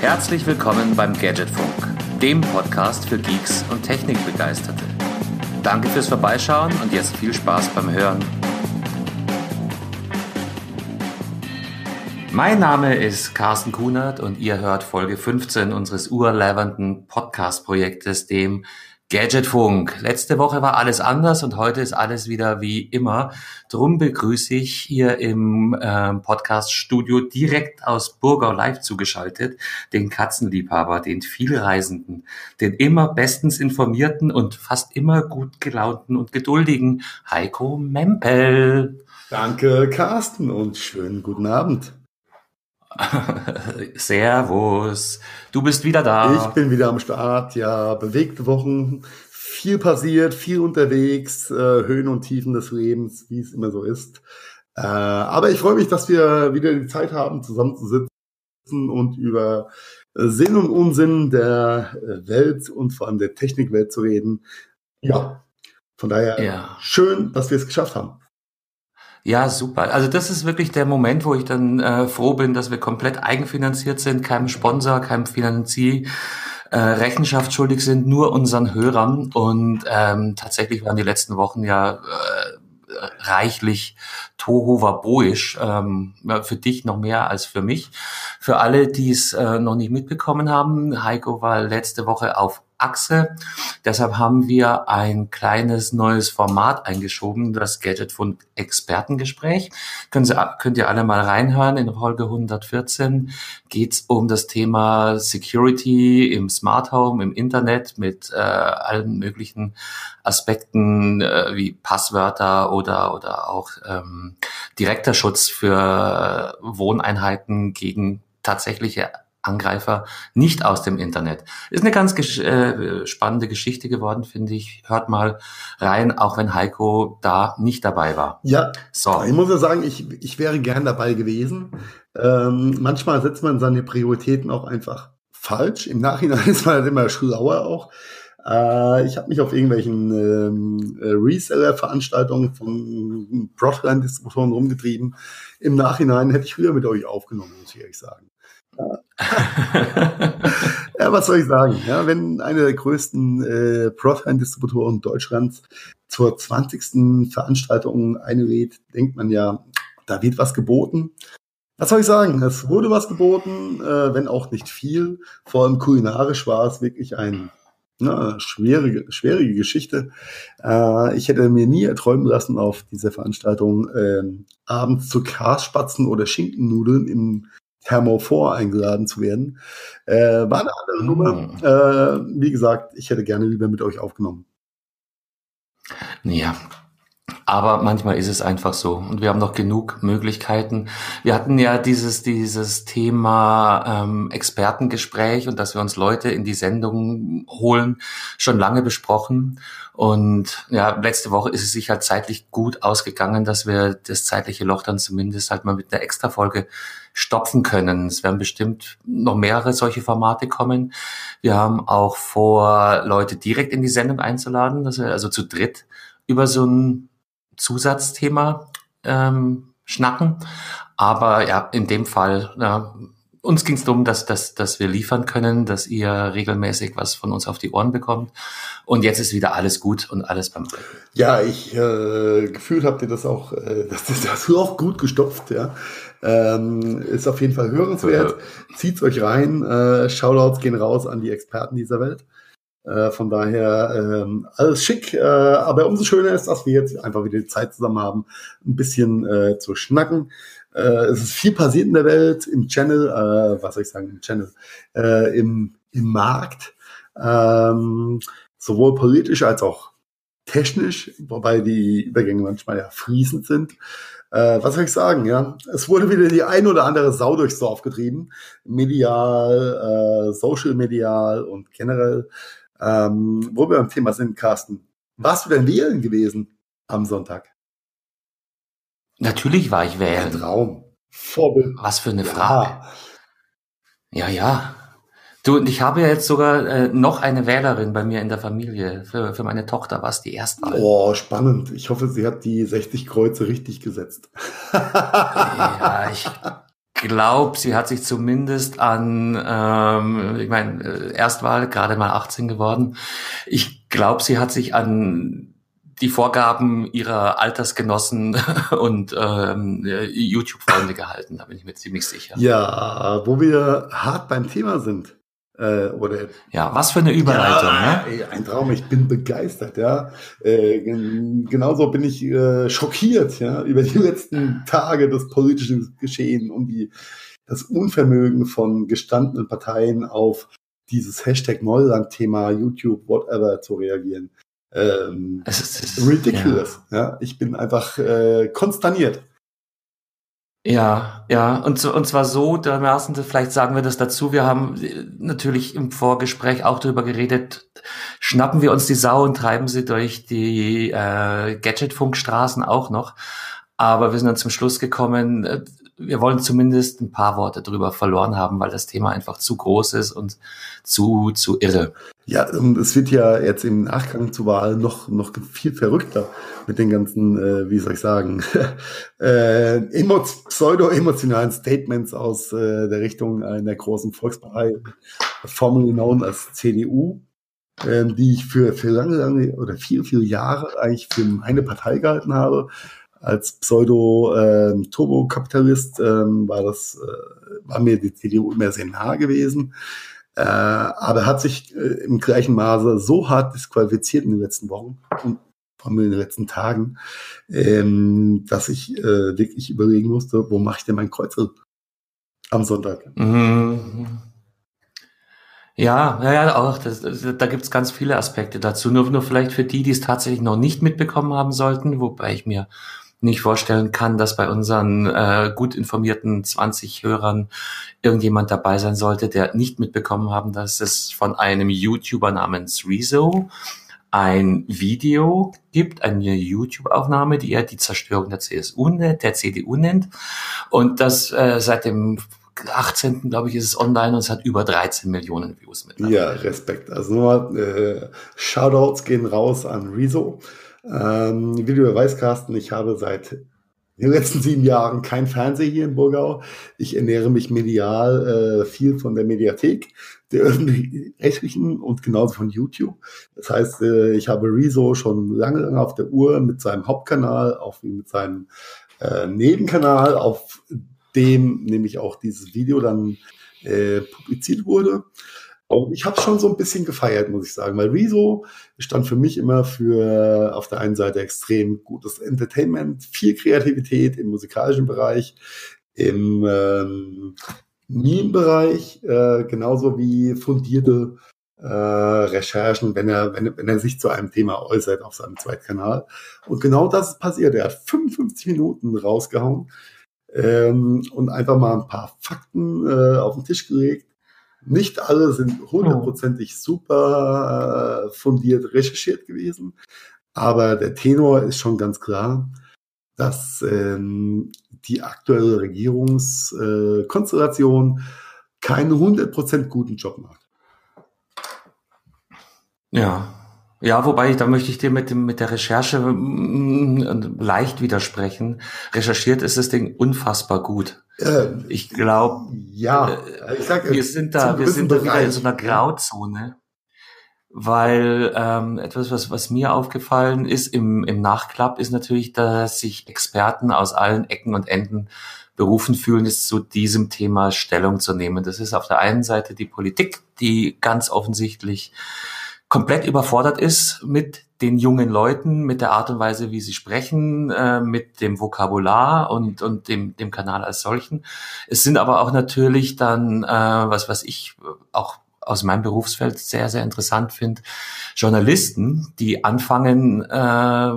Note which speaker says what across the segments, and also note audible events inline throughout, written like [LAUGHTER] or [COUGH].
Speaker 1: Herzlich willkommen beim Gadgetfunk, dem Podcast für Geeks und Technikbegeisterte. Danke fürs Vorbeischauen und jetzt viel Spaß beim Hören. Mein Name ist Carsten Kunert und ihr hört Folge 15 unseres urlevernden Podcast-Projektes, dem Gadgetfunk. Letzte Woche war alles anders und heute ist alles wieder wie immer. Drum begrüße ich hier im äh, Podcast-Studio direkt aus Burgau live zugeschaltet den Katzenliebhaber, den vielreisenden, den immer bestens informierten und fast immer gut gelaunten und geduldigen Heiko Mempel.
Speaker 2: Danke, Carsten, und schönen guten Abend. [LAUGHS]
Speaker 1: Servus. Du bist wieder da.
Speaker 2: Ich bin wieder am Start. Ja, bewegte Wochen. Viel passiert, viel unterwegs, äh, Höhen und Tiefen des Lebens, wie es immer so ist. Äh, aber ich freue mich, dass wir wieder die Zeit haben, zusammenzusitzen und über Sinn und Unsinn der äh, Welt und vor allem der Technikwelt zu reden. Ja, von daher ja. schön, dass wir es geschafft haben.
Speaker 1: Ja, super. Also das ist wirklich der Moment, wo ich dann äh, froh bin, dass wir komplett eigenfinanziert sind, keinem Sponsor, keinem Finanzier. Äh, Rechenschaft schuldig sind, nur unseren Hörern. Und ähm, tatsächlich waren die letzten Wochen ja äh, reichlich Tohu Waboisch, ähm, für dich noch mehr als für mich. Für alle, die es äh, noch nicht mitbekommen haben, Heiko war letzte Woche auf Achse. Deshalb haben wir ein kleines neues Format eingeschoben, das Gadget von Expertengespräch. Können Sie, könnt ihr alle mal reinhören. In Folge 114 geht es um das Thema Security im Smart Home, im Internet mit äh, allen möglichen Aspekten äh, wie Passwörter oder, oder auch ähm, direkter Schutz für Wohneinheiten gegen tatsächliche Angreifer nicht aus dem Internet. Ist eine ganz gesch äh, spannende Geschichte geworden, finde ich. Hört mal rein, auch wenn Heiko da nicht dabei war.
Speaker 2: Ja, so. ich muss ja sagen, ich, ich wäre gern dabei gewesen. Ähm, manchmal setzt man seine Prioritäten auch einfach falsch. Im Nachhinein [LAUGHS] ist man halt immer schlauer auch. Äh, ich habe mich auf irgendwelchen ähm, äh, Reseller-Veranstaltungen von Broadline-Distributoren rumgetrieben. Im Nachhinein hätte ich früher mit euch aufgenommen, muss ich ehrlich sagen. Ja, was soll ich sagen? Ja, wenn eine der größten äh, Broadline-Distributoren Deutschlands zur 20. Veranstaltung einlädt, denkt man ja, da wird was geboten. Was soll ich sagen? Es wurde was geboten, äh, wenn auch nicht viel. Vor allem kulinarisch war es wirklich ein na, schwierige, schwierige Geschichte. Äh, ich hätte mir nie erträumen lassen, auf dieser Veranstaltung äh, abends zu Kasspatzen oder Schinkennudeln im Thermophor eingeladen zu werden. Äh, war eine andere Nummer. Mhm. Äh, wie gesagt, ich hätte gerne lieber mit euch aufgenommen.
Speaker 1: Ja, aber manchmal ist es einfach so. Und wir haben noch genug Möglichkeiten. Wir hatten ja dieses, dieses Thema ähm, Expertengespräch und dass wir uns Leute in die Sendung holen, schon lange besprochen. Und ja, letzte Woche ist es sich halt zeitlich gut ausgegangen, dass wir das zeitliche Loch dann zumindest halt mal mit einer Extra-Folge stopfen können. Es werden bestimmt noch mehrere solche Formate kommen. Wir haben auch vor, Leute direkt in die Sendung einzuladen, dass wir also zu dritt über so ein Zusatzthema ähm, schnacken. Aber ja, in dem Fall, ja, uns ging es darum, dass, dass, dass wir liefern können, dass ihr regelmäßig was von uns auf die Ohren bekommt. Und jetzt ist wieder alles gut und alles beim Alten.
Speaker 2: Ja, ich äh, gefühlt habt ihr das auch, äh, [LAUGHS] das, das du auch gut gestopft, ja. Ähm, ist auf jeden Fall hörenswert. Zieht's euch rein. Äh, Shoutouts gehen raus an die Experten dieser Welt. Äh, von daher ähm, alles schick, äh, aber umso schöner ist, dass wir jetzt einfach wieder die Zeit zusammen haben, ein bisschen äh, zu schnacken. Äh, es ist viel passiert in der Welt, im Channel, äh, was soll ich sagen, im Channel, äh, im, im Markt, ähm, sowohl politisch als auch technisch, wobei die Übergänge manchmal ja fließend sind. Äh, was soll ich sagen, ja? Es wurde wieder die ein oder andere Sau durchs Dorf getrieben. Medial, äh, social medial und generell. Ähm, wo wir beim Thema sind, Carsten. Warst du denn wählen gewesen am Sonntag?
Speaker 1: Natürlich war ich wählen.
Speaker 2: Ein Traum.
Speaker 1: Vorbild. Was für eine Frage. Ja, ja. ja. Du, und ich habe ja jetzt sogar äh, noch eine Wählerin bei mir in der Familie. Für, für meine Tochter war es die Erstwahl.
Speaker 2: Oh, spannend. Ich hoffe, sie hat die 60 Kreuze richtig gesetzt.
Speaker 1: ja, ich glaube, sie hat sich zumindest an, ähm, ich meine, äh, Erstwahl, gerade mal 18 geworden. Ich glaube, sie hat sich an die Vorgaben ihrer Altersgenossen [LAUGHS] und ähm, YouTube-Freunde gehalten, da bin ich mir ziemlich sicher.
Speaker 2: Ja, wo wir hart beim Thema sind.
Speaker 1: Äh, oder, ja, was für eine Überleitung. Ja,
Speaker 2: ne? ein Traum, ich bin begeistert. Ja, äh, genauso bin ich äh, schockiert ja, über die letzten Tage des politischen Geschehen und die, das Unvermögen von gestandenen Parteien auf dieses Hashtag Neuland-Thema, YouTube, whatever zu reagieren. Ähm, es ist, es ist ridiculous. Ja. ja. ich bin einfach äh, konsterniert.
Speaker 1: Ja, ja, und, und zwar so, dermaßen, vielleicht sagen wir das dazu, wir haben äh, natürlich im Vorgespräch auch darüber geredet, schnappen wir uns die Sau und treiben sie durch die äh, Gadget-Funkstraßen auch noch. Aber wir sind dann zum Schluss gekommen, äh, wir wollen zumindest ein paar Worte drüber verloren haben, weil das Thema einfach zu groß ist und zu, zu irre.
Speaker 2: Ja, und es wird ja jetzt im Nachgang zur Wahl noch, noch viel verrückter mit den ganzen, äh, wie soll ich sagen, [LAUGHS] äh, pseudo-emotionalen Statements aus äh, der Richtung einer großen Volkspartei, formerly known als CDU, äh, die ich für, für lange, lange oder viele, viele Jahre eigentlich für meine Partei gehalten habe als Pseudo-Turbokapitalist ähm, war das, äh, war mir die CDU immer sehr nah gewesen. Äh, aber hat sich äh, im gleichen Maße so hart disqualifiziert in den letzten Wochen und vor allem in den letzten Tagen, ähm, dass ich äh, wirklich überlegen musste, wo mache ich denn mein Kreuzel am Sonntag? Mhm.
Speaker 1: Ja, ja, ja, auch. Das, da gibt's ganz viele Aspekte dazu. Nur, nur vielleicht für die, die es tatsächlich noch nicht mitbekommen haben sollten, wobei ich mir nicht vorstellen kann, dass bei unseren äh, gut informierten 20 Hörern irgendjemand dabei sein sollte, der nicht mitbekommen haben, dass es von einem YouTuber namens Rezo ein Video gibt, eine YouTube-Aufnahme, die er die Zerstörung der CSU, der CDU nennt. Und das äh, seit dem 18. glaube ich ist es online und es hat über 13 Millionen Views
Speaker 2: mit. Ja, Respekt. Also nur äh, Shoutouts gehen raus an Rezo. Ähm, wie du weißt, Carsten, ich habe seit den letzten sieben Jahren kein Fernseher hier in Burgau. Ich ernähre mich medial äh, viel von der Mediathek, der öffentlich-rechtlichen und genauso von YouTube. Das heißt, äh, ich habe Rezo schon lange, lange auf der Uhr mit seinem Hauptkanal, auch wie mit seinem äh, Nebenkanal, auf dem nämlich auch dieses Video dann äh, publiziert wurde. Und ich habe schon so ein bisschen gefeiert, muss ich sagen, weil Rezo stand für mich immer für auf der einen Seite extrem gutes Entertainment, viel Kreativität im musikalischen Bereich, im ähm, Meme-Bereich, äh, genauso wie fundierte äh, Recherchen, wenn er, wenn, wenn er sich zu einem Thema äußert auf seinem Zweitkanal. Und genau das ist passiert. Er hat 55 Minuten rausgehauen ähm, und einfach mal ein paar Fakten äh, auf den Tisch gelegt nicht alle sind hundertprozentig super äh, fundiert recherchiert gewesen, aber der Tenor ist schon ganz klar, dass ähm, die aktuelle Regierungskonstellation äh, keinen 100% guten Job macht.
Speaker 1: Ja, ja, wobei, da möchte ich dir mit dem, mit der Recherche mm, leicht widersprechen. Recherchiert ist das Ding unfassbar gut. Äh, ich glaube,
Speaker 2: ja,
Speaker 1: äh, ich sag, wir sind da, wir sind da wieder in so einer Grauzone. Weil ähm, etwas, was, was mir aufgefallen ist im, im Nachklapp, ist natürlich, dass sich Experten aus allen Ecken und Enden berufen fühlen, ist zu diesem Thema Stellung zu nehmen. Das ist auf der einen Seite die Politik, die ganz offensichtlich komplett überfordert ist mit den jungen Leuten, mit der Art und Weise, wie sie sprechen, äh, mit dem Vokabular und, und dem, dem Kanal als solchen. Es sind aber auch natürlich dann, äh, was, was ich auch aus meinem Berufsfeld sehr, sehr interessant finde, Journalisten, die anfangen, äh,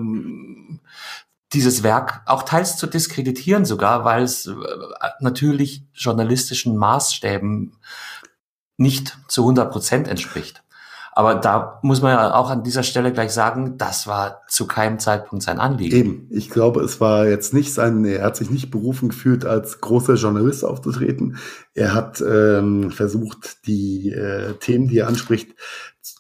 Speaker 1: dieses Werk auch teils zu diskreditieren sogar, weil es äh, natürlich journalistischen Maßstäben nicht zu 100 Prozent entspricht. Aber da muss man ja auch an dieser Stelle gleich sagen, das war zu keinem Zeitpunkt sein Anliegen.
Speaker 2: Eben, ich glaube, es war jetzt nicht sein, er hat sich nicht berufen gefühlt, als großer Journalist aufzutreten. Er hat ähm, versucht, die äh, Themen, die er anspricht,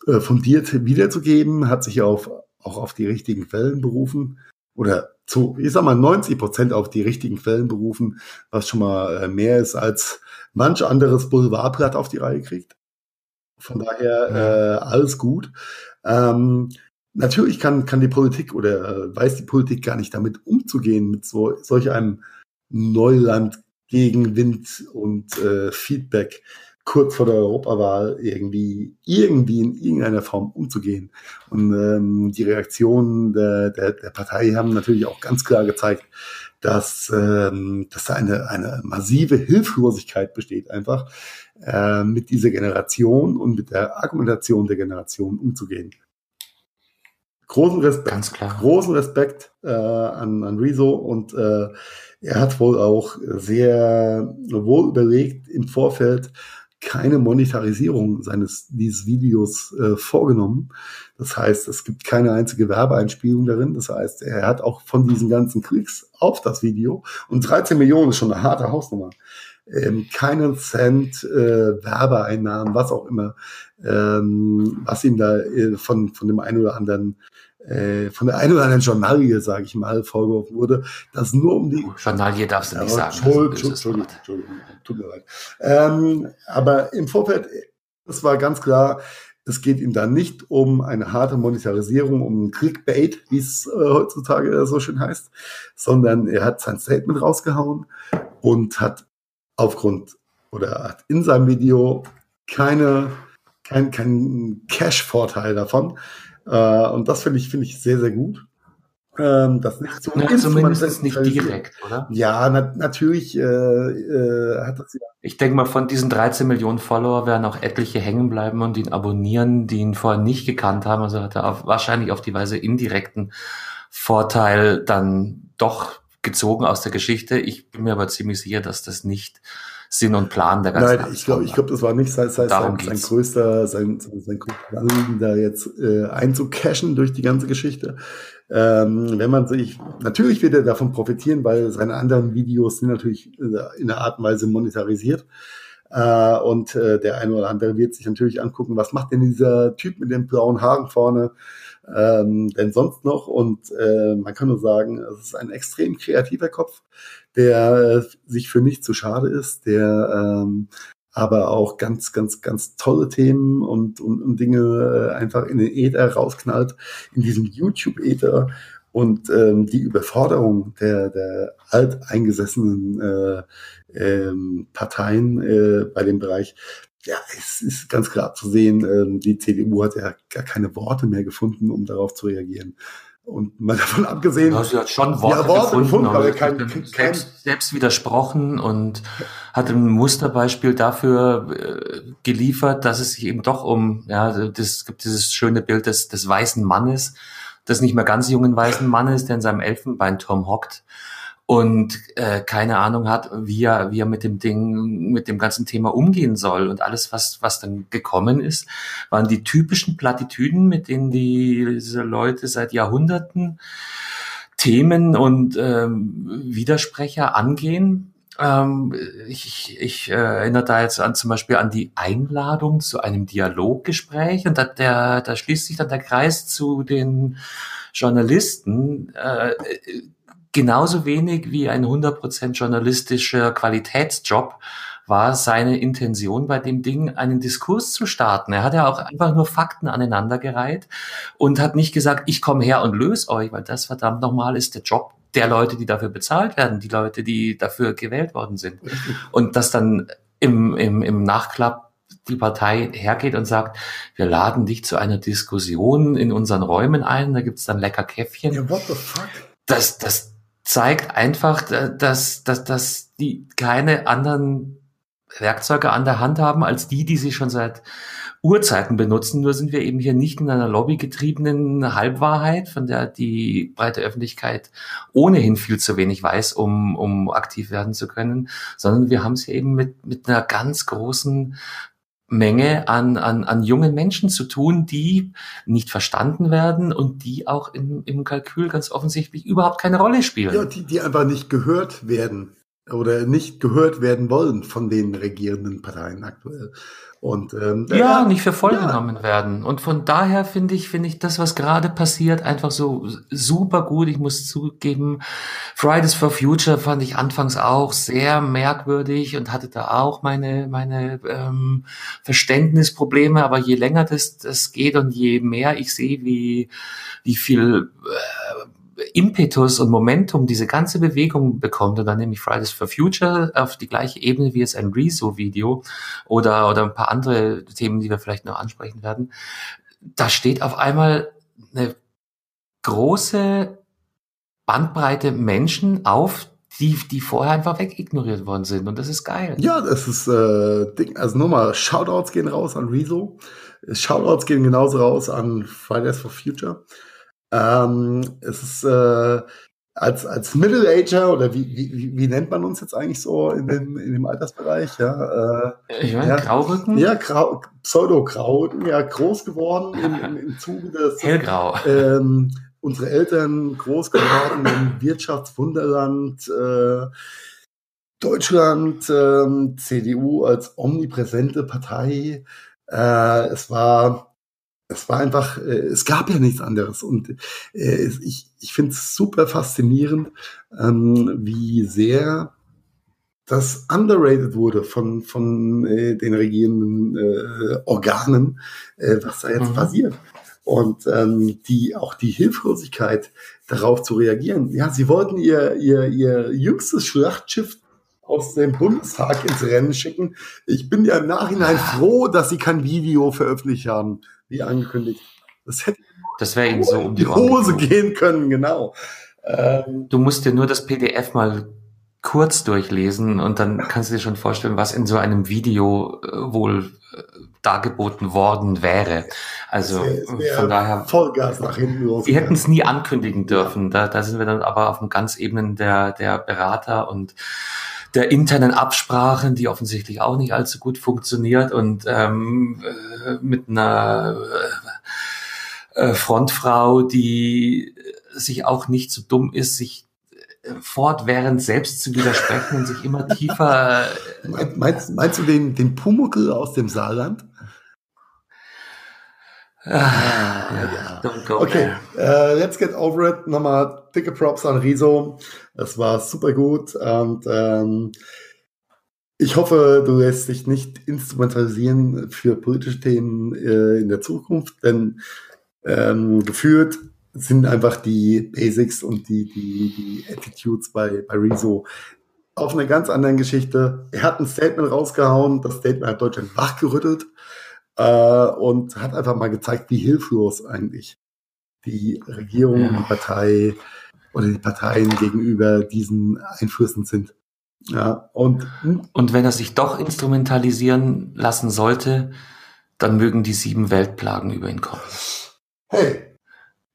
Speaker 2: äh, fundiert wiederzugeben, hat sich auf, auch auf die richtigen Quellen berufen oder zu, ich sag mal, 90 Prozent auf die richtigen Quellen berufen, was schon mal äh, mehr ist, als manch anderes Boulevardblatt auf die Reihe kriegt. Von daher äh, alles gut. Ähm, natürlich kann, kann die Politik oder äh, weiß die Politik gar nicht damit umzugehen, mit so solch einem Neuland Gegenwind und äh, Feedback kurz vor der Europawahl irgendwie, irgendwie in irgendeiner Form umzugehen. Und ähm, die Reaktionen der, der, der Partei haben natürlich auch ganz klar gezeigt, dass, ähm, dass da eine, eine massive Hilflosigkeit besteht, einfach äh, mit dieser Generation und mit der Argumentation der Generation umzugehen. Großen Respekt,
Speaker 1: Ganz klar.
Speaker 2: großen Respekt äh, an, an Rezo und äh, er hat wohl auch sehr wohl überlegt im Vorfeld keine Monetarisierung seines dieses Videos äh, vorgenommen. Das heißt, es gibt keine einzige Werbeeinspielung darin. Das heißt, er hat auch von diesen ganzen Klicks auf das Video und 13 Millionen ist schon eine harte Hausnummer. Ähm, keinen Cent äh, Werbeeinnahmen, was auch immer, ähm, was ihm da äh, von von dem einen oder anderen äh, von der einen oder anderen Journalie, sage ich mal, vorgeworfen wurde, dass nur um die...
Speaker 1: Oh, Journalie darfst du nicht sagen.
Speaker 2: Entschuldigung, Entschuldigung. Entschuldigung, tut mir leid. Ähm, aber im Vorfeld, es war ganz klar, es geht ihm da nicht um eine harte Monetarisierung, um Clickbait, wie es äh, heutzutage so schön heißt, sondern er hat sein Statement rausgehauen und hat aufgrund oder hat in seinem Video keine, kein, kein Cash-Vorteil davon. Äh, und das finde ich, finde ich sehr, sehr gut. Ähm, das nicht so
Speaker 1: Ja, zumindest nicht direkt, oder?
Speaker 2: Ja, na, natürlich äh, äh, hat das ja.
Speaker 1: Ich denke mal, von diesen 13 Millionen Follower werden auch etliche hängen bleiben und ihn abonnieren, die ihn vorher nicht gekannt haben. Also hat er auf, wahrscheinlich auf die Weise indirekten Vorteil dann doch gezogen aus der Geschichte. Ich bin mir aber ziemlich sicher, dass das nicht Sinn und Plan der ganzen
Speaker 2: Nein, ich glaube, ich glaube, das war nicht sein, sein,
Speaker 1: Darum
Speaker 2: sein, sein größter, sein, sein, sein größter Anliegen, da jetzt äh, einzucashen durch die ganze Geschichte. Ähm, wenn man sich, natürlich wird er davon profitieren, weil seine anderen Videos sind natürlich äh, in einer Art und Weise monetarisiert. Äh, und äh, der eine oder andere wird sich natürlich angucken, was macht denn dieser Typ mit den blauen Haaren vorne ähm, denn sonst noch? Und äh, man kann nur sagen, es ist ein extrem kreativer Kopf, der äh, sich für nichts zu schade ist, der ähm, aber auch ganz, ganz, ganz tolle Themen und, und, und Dinge äh, einfach in den Äther rausknallt, in diesem YouTube-Äther. Und ähm, die Überforderung der, der alteingesessenen äh, ähm, Parteien äh, bei dem Bereich, ja, es ist ganz klar zu sehen, ähm, die CDU hat ja gar keine Worte mehr gefunden, um darauf zu reagieren. Und mal davon abgesehen,
Speaker 1: Ja, sie hat schon Worte,
Speaker 2: Ja, Worte
Speaker 1: gefunden, aber
Speaker 2: kein- kein-
Speaker 1: selbst, selbst widersprochen und hat ein Musterbeispiel dafür äh, geliefert, dass es sich eben doch um, ja, das es gibt dieses schöne Bild des, des weißen Mannes, des nicht mehr ganz jungen weißen Mannes, der in seinem Elfenbeinturm hockt und äh, keine Ahnung hat, wie er, wie er mit dem Ding, mit dem ganzen Thema umgehen soll. Und alles, was, was dann gekommen ist, waren die typischen Plattitüden, mit denen die, diese Leute seit Jahrhunderten Themen und ähm, Widersprecher angehen. Ähm, ich ich äh, erinnere da jetzt an zum Beispiel an die Einladung zu einem Dialoggespräch und da, der, da schließt sich dann der Kreis zu den Journalisten. Äh, genauso wenig wie ein 100% journalistischer Qualitätsjob war seine Intention bei dem Ding, einen Diskurs zu starten. Er hat ja auch einfach nur Fakten aneinandergereiht und hat nicht gesagt, ich komme her und löse euch, weil das verdammt nochmal ist der Job der Leute, die dafür bezahlt werden, die Leute, die dafür gewählt worden sind. Und dass dann im, im, im Nachklapp die Partei hergeht und sagt, wir laden dich zu einer Diskussion in unseren Räumen ein, da gibt's dann lecker Käffchen
Speaker 2: ja, what the fuck?
Speaker 1: das, das zeigt einfach, dass, dass, dass die keine anderen Werkzeuge an der Hand haben als die, die sie schon seit Urzeiten benutzen. Nur sind wir eben hier nicht in einer lobbygetriebenen Halbwahrheit, von der die breite Öffentlichkeit ohnehin viel zu wenig weiß, um, um aktiv werden zu können, sondern wir haben es hier eben mit, mit einer ganz großen Menge an, an, an jungen Menschen zu tun, die nicht verstanden werden und die auch im, im Kalkül ganz offensichtlich überhaupt keine Rolle spielen.
Speaker 2: Ja, die, die einfach nicht gehört werden. Oder nicht gehört werden wollen von den regierenden Parteien aktuell. Und ähm,
Speaker 1: ja, ja, nicht für voll ja. genommen werden. Und von daher finde ich, finde ich das, was gerade passiert, einfach so super gut. Ich muss zugeben, Fridays for Future fand ich anfangs auch sehr merkwürdig und hatte da auch meine meine ähm, Verständnisprobleme. Aber je länger das das geht und je mehr ich sehe, wie wie viel äh, Impetus und Momentum diese ganze Bewegung bekommt und dann nämlich Fridays for Future auf die gleiche Ebene wie jetzt ein Rezo-Video oder, oder ein paar andere Themen, die wir vielleicht noch ansprechen werden, da steht auf einmal eine große Bandbreite Menschen auf, die, die vorher einfach wegignoriert worden sind. Und das ist geil.
Speaker 2: Ja, das ist äh, Ding. Also nochmal, Shoutouts gehen raus an Rezo. Shoutouts gehen genauso raus an Fridays for Future. Ähm, es ist äh, als, als Middle-Ager oder wie, wie, wie nennt man uns jetzt eigentlich so in dem, in dem Altersbereich? Ja,
Speaker 1: äh, meine, ja, Graurücken?
Speaker 2: Ja, Grau, Pseudo-Graurücken, ja, groß geworden im, im, im [LAUGHS] Zuge des.
Speaker 1: Hellgrau.
Speaker 2: Ähm, unsere Eltern groß geworden im Wirtschaftswunderland. Äh, Deutschland, ähm, CDU als omnipräsente Partei. Äh, es war es war einfach, äh, es gab ja nichts anderes. Und äh, ich, ich finde es super faszinierend, ähm, wie sehr das underrated wurde von, von äh, den regierenden äh, Organen, äh, was da jetzt mhm. passiert. Und ähm, die auch die Hilflosigkeit darauf zu reagieren. Ja, sie wollten ihr, ihr, ihr jüngstes Schlachtschiff aus dem Bundestag ins Rennen schicken. Ich bin ja im Nachhinein froh, dass sie kein Video veröffentlicht haben wie angekündigt.
Speaker 1: Das hätte das wäre ihnen so um
Speaker 2: die, Hose gehen können, genau.
Speaker 1: Ähm, du musst dir nur das PDF mal kurz durchlesen und dann kannst du dir schon vorstellen, was in so einem Video äh, wohl äh, dargeboten worden wäre. Also von daher
Speaker 2: Vollgas nach hinten
Speaker 1: los. Wir hätten es nie ankündigen dürfen. Da, da sind wir dann aber auf dem ganz Ebenen der der Berater und der internen Absprachen, die offensichtlich auch nicht allzu gut funktioniert und ähm, äh, mit einer äh, äh, Frontfrau, die sich auch nicht so dumm ist, sich äh, fortwährend selbst zu widersprechen und sich immer [LAUGHS] tiefer.
Speaker 2: meinst, meinst du den, den Pumuckel aus dem Saarland? Ah, ja. Don't go okay, uh, let's get over it. Nochmal dicke Props an Riso. Es war super gut und ähm, ich hoffe, du lässt dich nicht instrumentalisieren für politische Themen äh, in der Zukunft, denn ähm, geführt sind einfach die Basics und die, die, die Attitudes bei, bei Rezo auf einer ganz anderen Geschichte. Er hat ein Statement rausgehauen, das Statement hat Deutschland wachgerüttelt äh, und hat einfach mal gezeigt, wie hilflos eigentlich die Regierung, ja. die Partei oder die Parteien gegenüber diesen Einflüssen sind. Ja, und,
Speaker 1: und wenn er sich doch instrumentalisieren lassen sollte, dann mögen die sieben Weltplagen über ihn kommen.
Speaker 2: Hey,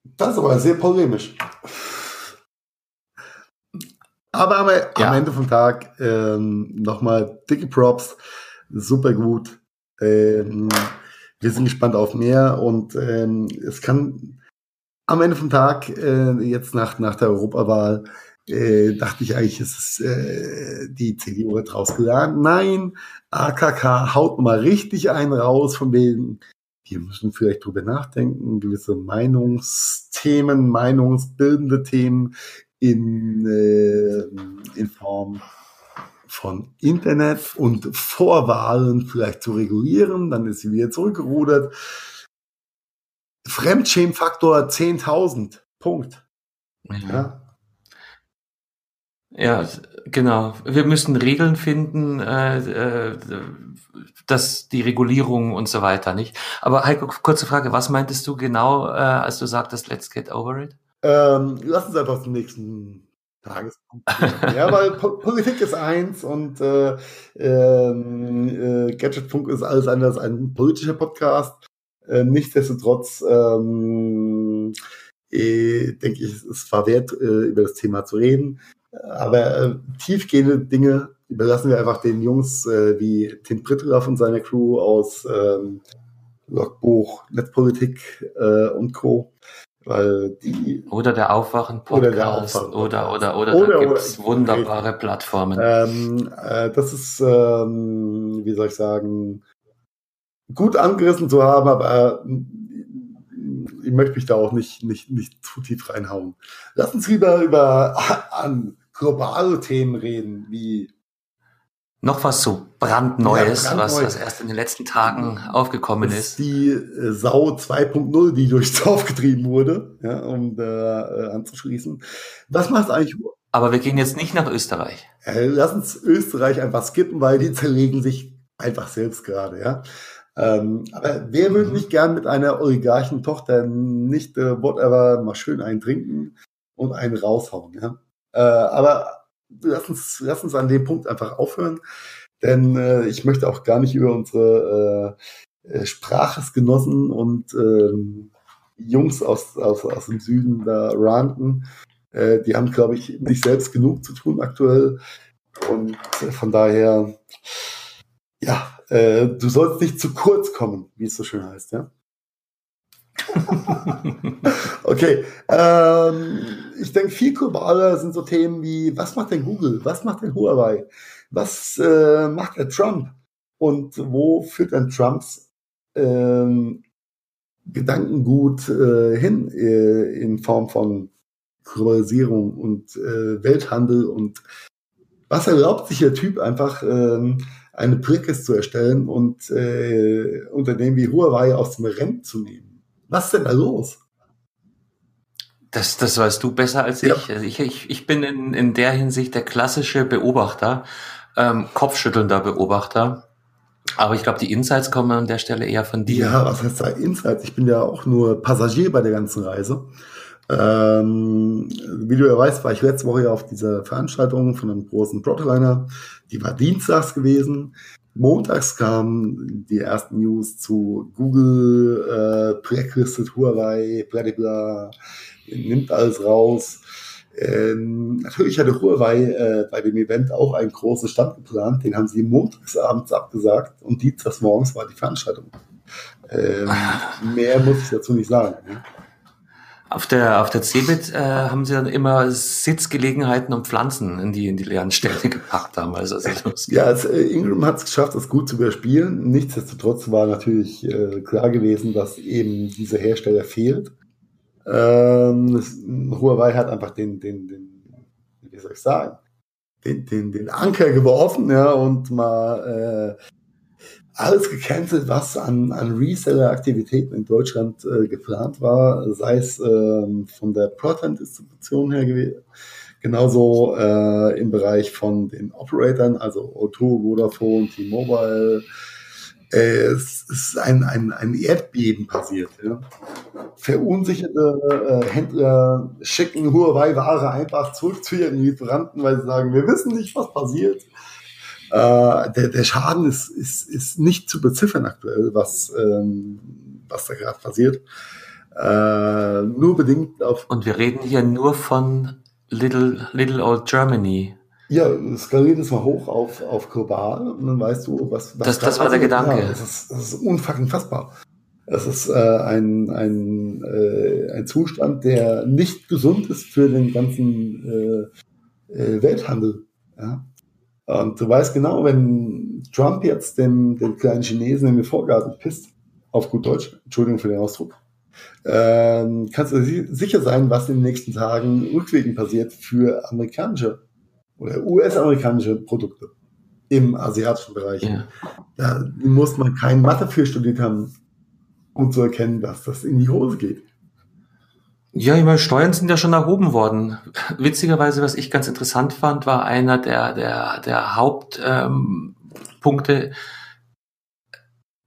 Speaker 2: das ist aber sehr polemisch. Aber am, ja. am Ende vom Tag ähm, nochmal dicke Props, super gut. Ähm, wir sind gespannt auf mehr und ähm, es kann am Ende vom Tag, äh, jetzt nach, nach der Europawahl, äh, dachte ich eigentlich, es ist äh, die CDU wird rausgeladen. Nein, AKK haut mal richtig einen raus, von wegen, wir müssen vielleicht drüber nachdenken, gewisse Meinungsthemen, meinungsbildende Themen in, äh, in Form von Internet und Vorwahlen vielleicht zu regulieren. Dann ist sie wieder zurückgerudert. Fremdschämfaktor 10.000. Punkt.
Speaker 1: Ja. ja. genau. Wir müssen Regeln finden, äh, äh, dass die Regulierung und so weiter, nicht? Aber Heiko, kurze Frage, was meintest du genau, äh, als du sagtest, let's get over it?
Speaker 2: Ähm, lass uns einfach zum nächsten Tagespunkt. [LAUGHS] ja, weil po Politik ist eins und äh, äh, Gadgetfunk ist alles anders als ein politischer Podcast. Äh, nichtsdestotrotz ähm, äh, denke ich, es war wert, äh, über das Thema zu reden. Aber äh, tiefgehende Dinge überlassen wir einfach den Jungs äh, wie Tim Prittlaff und seiner Crew aus ähm, Logbuch, Netzpolitik äh, und Co. Weil die,
Speaker 1: oder der Aufwachen-Podcast
Speaker 2: oder, der Aufwachen
Speaker 1: oder, oder, oder, oder, da gibt es wunderbare richtig. Plattformen.
Speaker 2: Ähm, äh, das ist, ähm, wie soll ich sagen, gut angerissen zu haben, aber äh, ich möchte mich da auch nicht, nicht, nicht zu tief reinhauen. Lass uns lieber über [LAUGHS] an globale Themen reden, wie
Speaker 1: noch was so brandneues, ja, brandneu. was, was erst in den letzten Tagen aufgekommen ist. ist.
Speaker 2: Die äh, Sau 2.0, die durchs [LAUGHS] Dorf getrieben wurde, ja, um da äh, anzuschließen. Was macht eigentlich?
Speaker 1: Aber wir gehen jetzt nicht nach Österreich.
Speaker 2: Lass uns Österreich einfach skippen, weil die zerlegen sich einfach selbst gerade, ja. Ähm, aber wer würde nicht gern mit einer Oligarchentochter nicht äh, whatever mal schön eintrinken und einen raushauen, ja? Äh, aber lass uns, lass uns an dem Punkt einfach aufhören, denn äh, ich möchte auch gar nicht über unsere äh, äh Sprachesgenossen und äh, Jungs aus, aus, aus dem Süden da ranten. Äh, die haben, glaube ich, nicht selbst genug zu tun aktuell. Und von daher, ja, äh, du sollst nicht zu kurz kommen, wie es so schön heißt, ja. [LAUGHS] okay. Ähm, ich denke, viel globaler sind so Themen wie, was macht denn Google? Was macht denn Huawei? Was äh, macht der Trump? Und wo führt denn Trumps ähm, Gedankengut äh, hin äh, in Form von Globalisierung und äh, Welthandel und was erlaubt sich der Typ einfach ähm, eine Bricke zu erstellen und äh, Unternehmen wie Huawei aus dem Rennen zu nehmen? Was ist denn da los?
Speaker 1: Das, das weißt du besser als ja. ich. Also ich. Ich, ich bin in, in der Hinsicht der klassische Beobachter, ähm, kopfschüttelnder Beobachter. Aber ich glaube, die Insights kommen an der Stelle eher von dir.
Speaker 2: Ja, was heißt da Insights? Ich bin ja auch nur Passagier bei der ganzen Reise. Ähm, wie du ja weißt, war ich letzte Woche ja auf dieser Veranstaltung von einem großen Protoliner. Die war dienstags gewesen. Montags kamen die ersten News zu Google, äh, blacklisted Huawei, bla bla, nimmt alles raus. Ähm, natürlich hatte Huawei äh, bei dem Event auch einen großen Stand geplant, den haben sie montagsabends abgesagt und dienstags morgens war die Veranstaltung. Ähm, [LAUGHS] mehr muss ich dazu nicht sagen. Ne?
Speaker 1: Auf der, auf der CeBIT äh, haben sie dann immer Sitzgelegenheiten und Pflanzen in die, in die leeren Stellen [LAUGHS] gepackt damals. Also
Speaker 2: ja, also, äh, Ingram hat es geschafft, das gut zu überspielen. Nichtsdestotrotz war natürlich äh, klar gewesen, dass eben dieser Hersteller fehlt. Ähm, das, Huawei hat einfach den, den, den, wie soll ich sagen, den, den, den Anker geworfen, ja, und mal äh, alles gecancelt, was an, an Reseller-Aktivitäten in Deutschland äh, geplant war, sei es ähm, von der Broadband-Distribution her gewesen, genauso äh, im Bereich von den Operatoren, also O2, Vodafone, T-Mobile. Äh, es ist ein, ein, ein Erdbeben passiert. Ja. Verunsicherte äh, Händler schicken Huawei-Ware einfach zurück zu ihren Lieferanten, weil sie sagen, wir wissen nicht, was passiert. Äh, der, der Schaden ist, ist, ist nicht zu beziffern aktuell, was, ähm, was da gerade passiert. Äh, nur bedingt auf.
Speaker 1: Und wir reden hier nur von Little, Little Old Germany.
Speaker 2: Ja, skalieren es mal hoch auf, auf global und dann weißt du, was. was
Speaker 1: das, das war der Gedanke.
Speaker 2: Ja, das, ist, das ist unfucking fassbar. Es ist äh, ein, ein, äh, ein Zustand, der nicht gesund ist für den ganzen äh, äh, Welthandel. Ja? Und du weißt genau, wenn Trump jetzt den, den kleinen Chinesen in den Vorgarten pisst, auf gut Deutsch, Entschuldigung für den Ausdruck, ähm, kannst du sicher sein, was in den nächsten Tagen rückwärts passiert für amerikanische oder US-amerikanische Produkte im asiatischen Bereich. Ja. Da muss man kein Mathe für studiert haben, um zu erkennen, dass das in die Hose geht.
Speaker 1: Ja, ich meine, Steuern sind ja schon erhoben worden. [LAUGHS] Witzigerweise, was ich ganz interessant fand, war einer der, der, der Hauptpunkte ähm,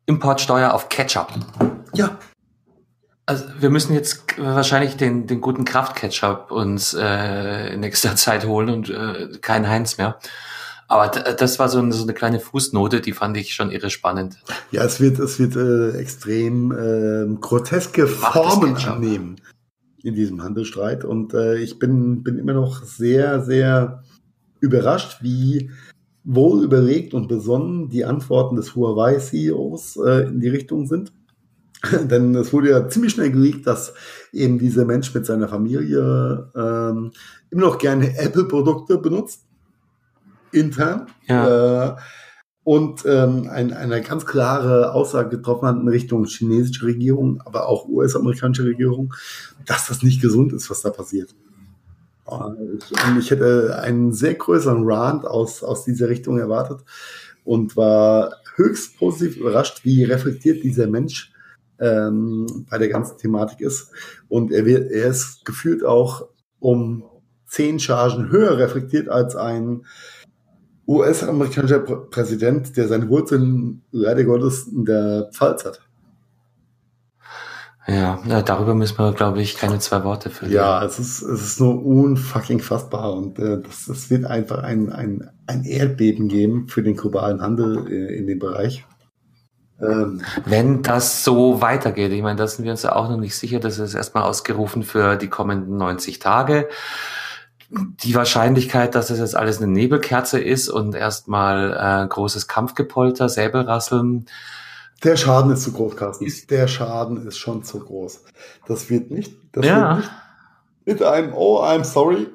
Speaker 1: Importsteuer auf Ketchup.
Speaker 2: Ja.
Speaker 1: Also wir müssen jetzt wahrscheinlich den, den guten Kraft-Ketchup uns äh, in nächster [LAUGHS] Zeit holen und äh, kein Heinz mehr. Aber das war so eine, so eine kleine Fußnote, die fand ich schon irre spannend.
Speaker 2: Ja, es wird, es wird äh, extrem äh, groteske Formen annehmen in diesem Handelsstreit. Und äh, ich bin, bin immer noch sehr, sehr überrascht, wie wohl überlegt und besonnen die Antworten des Huawei-CEOs äh, in die Richtung sind. [LAUGHS] Denn es wurde ja ziemlich schnell geleakt, dass eben dieser Mensch mit seiner Familie ähm, immer noch gerne Apple-Produkte benutzt, intern. Ja. Äh, und ähm, ein, eine ganz klare Aussage getroffen hat in Richtung chinesische Regierung, aber auch US-amerikanische Regierung, dass das nicht gesund ist, was da passiert. Und ich hätte einen sehr größeren Rand aus, aus dieser Richtung erwartet und war höchst positiv überrascht, wie reflektiert dieser Mensch ähm, bei der ganzen Thematik ist. Und er, wird, er ist gefühlt auch um zehn Chargen höher reflektiert als ein US-amerikanischer Präsident, der seine Wurzeln leider Gottes in der Pfalz hat.
Speaker 1: Ja, darüber müssen wir, glaube ich, keine zwei Worte verlieren.
Speaker 2: Ja, es ist, es ist nur unfucking fassbar und äh, das, das wird einfach ein, ein, ein Erdbeben geben für den globalen Handel äh, in dem Bereich.
Speaker 1: Ähm, Wenn das so weitergeht, ich meine, da sind wir uns ja auch noch nicht sicher, das ist erstmal ausgerufen für die kommenden 90 Tage die Wahrscheinlichkeit, dass das jetzt alles eine Nebelkerze ist und erstmal äh, großes Kampfgepolter, Säbelrasseln.
Speaker 2: Der Schaden ist zu groß, Carsten. Der Schaden ist schon zu groß. Das wird nicht, das ja. wird nicht mit einem Oh, I'm sorry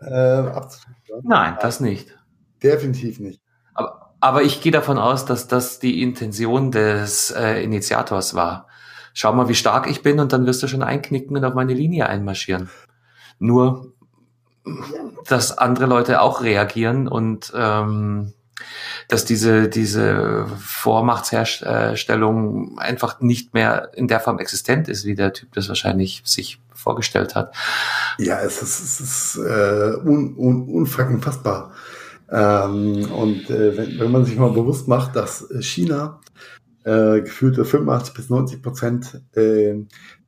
Speaker 1: äh, Nein, das nicht.
Speaker 2: Definitiv nicht.
Speaker 1: Aber, aber ich gehe davon aus, dass das die Intention des äh, Initiators war. Schau mal, wie stark ich bin und dann wirst du schon einknicken und auf meine Linie einmarschieren. Nur dass andere Leute auch reagieren und ähm, dass diese, diese Vormachtsherstellung einfach nicht mehr in der Form existent ist, wie der Typ das wahrscheinlich sich vorgestellt hat.
Speaker 2: Ja, es ist, es ist äh, un, un, unfucking fassbar. Ähm, und äh, wenn, wenn man sich mal bewusst macht, dass China äh, gefühlte 85 bis 90 Prozent äh,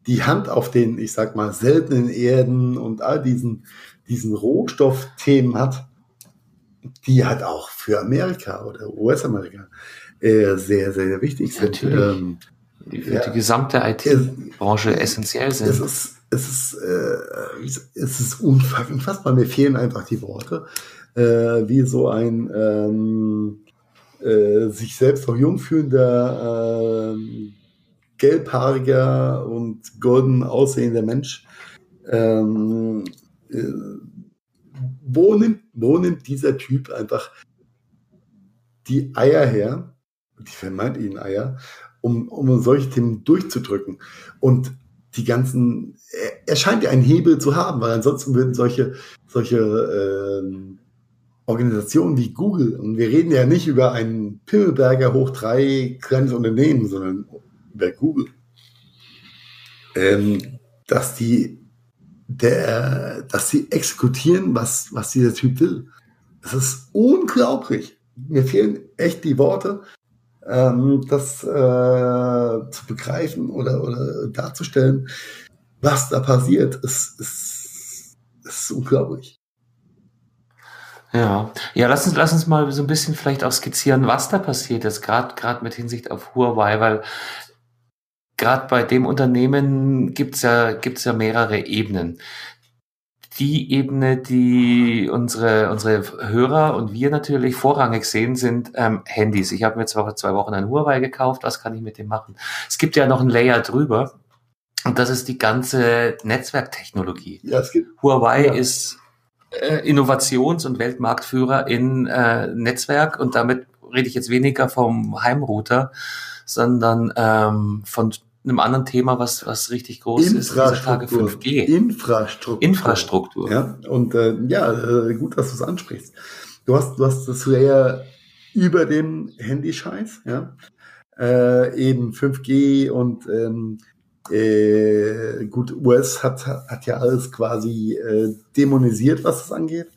Speaker 2: die Hand auf den, ich sag mal, seltenen Erden und all diesen diesen Rohstoffthemen hat, die halt auch für Amerika oder US-Amerika äh, sehr, sehr wichtig sind. Ähm,
Speaker 1: die für ja, die gesamte IT-Branche essentiell sind.
Speaker 2: Es ist, es ist, äh, es ist unfassbar. Mir fehlen einfach die Worte, äh, wie so ein ähm, äh, sich selbst noch jung fühlender, äh, gelbhaariger und golden aussehender Mensch ähm, äh, wo, nimmt, wo nimmt dieser Typ einfach die Eier her, die vermeintlichen Eier, um, um solche Themen durchzudrücken? Und die ganzen, er, er scheint ja einen Hebel zu haben, weil ansonsten würden solche, solche äh, Organisationen wie Google, und wir reden ja nicht über ein Pimmelberger hoch drei kleines Unternehmen, sondern über Google, ähm, dass die der, dass sie exekutieren, was, was dieser Typ will. Das ist unglaublich. Mir fehlen echt die Worte, ähm, das äh, zu begreifen oder, oder darzustellen, was da passiert. Es ist, ist unglaublich.
Speaker 1: Ja, ja, lass uns, lass uns mal so ein bisschen vielleicht auch skizzieren, was da passiert ist, gerade gerade mit Hinsicht auf Huawei, weil gerade bei dem Unternehmen gibt's ja, gibt's ja mehrere Ebenen. Die Ebene, die unsere, unsere Hörer und wir natürlich vorrangig sehen, sind ähm, Handys. Ich habe mir vor zwei Wochen ein Huawei gekauft, was kann ich mit dem machen? Es gibt ja noch ein Layer drüber und das ist die ganze Netzwerktechnologie. Ja, es gibt, Huawei ja. ist äh, Innovations- und Weltmarktführer in äh, Netzwerk und damit rede ich jetzt weniger vom Heimrouter, sondern ähm, von einem anderen Thema, was, was richtig groß ist, dieser Tage 5G.
Speaker 2: Infrastruktur.
Speaker 1: Infrastruktur.
Speaker 2: Ja, und äh, ja, äh, gut, dass du es ansprichst. Du hast, du hast das Layer über dem Handyscheiß, ja. Äh, eben 5G und ähm, äh, gut, US hat, hat ja alles quasi äh, dämonisiert, was das angeht.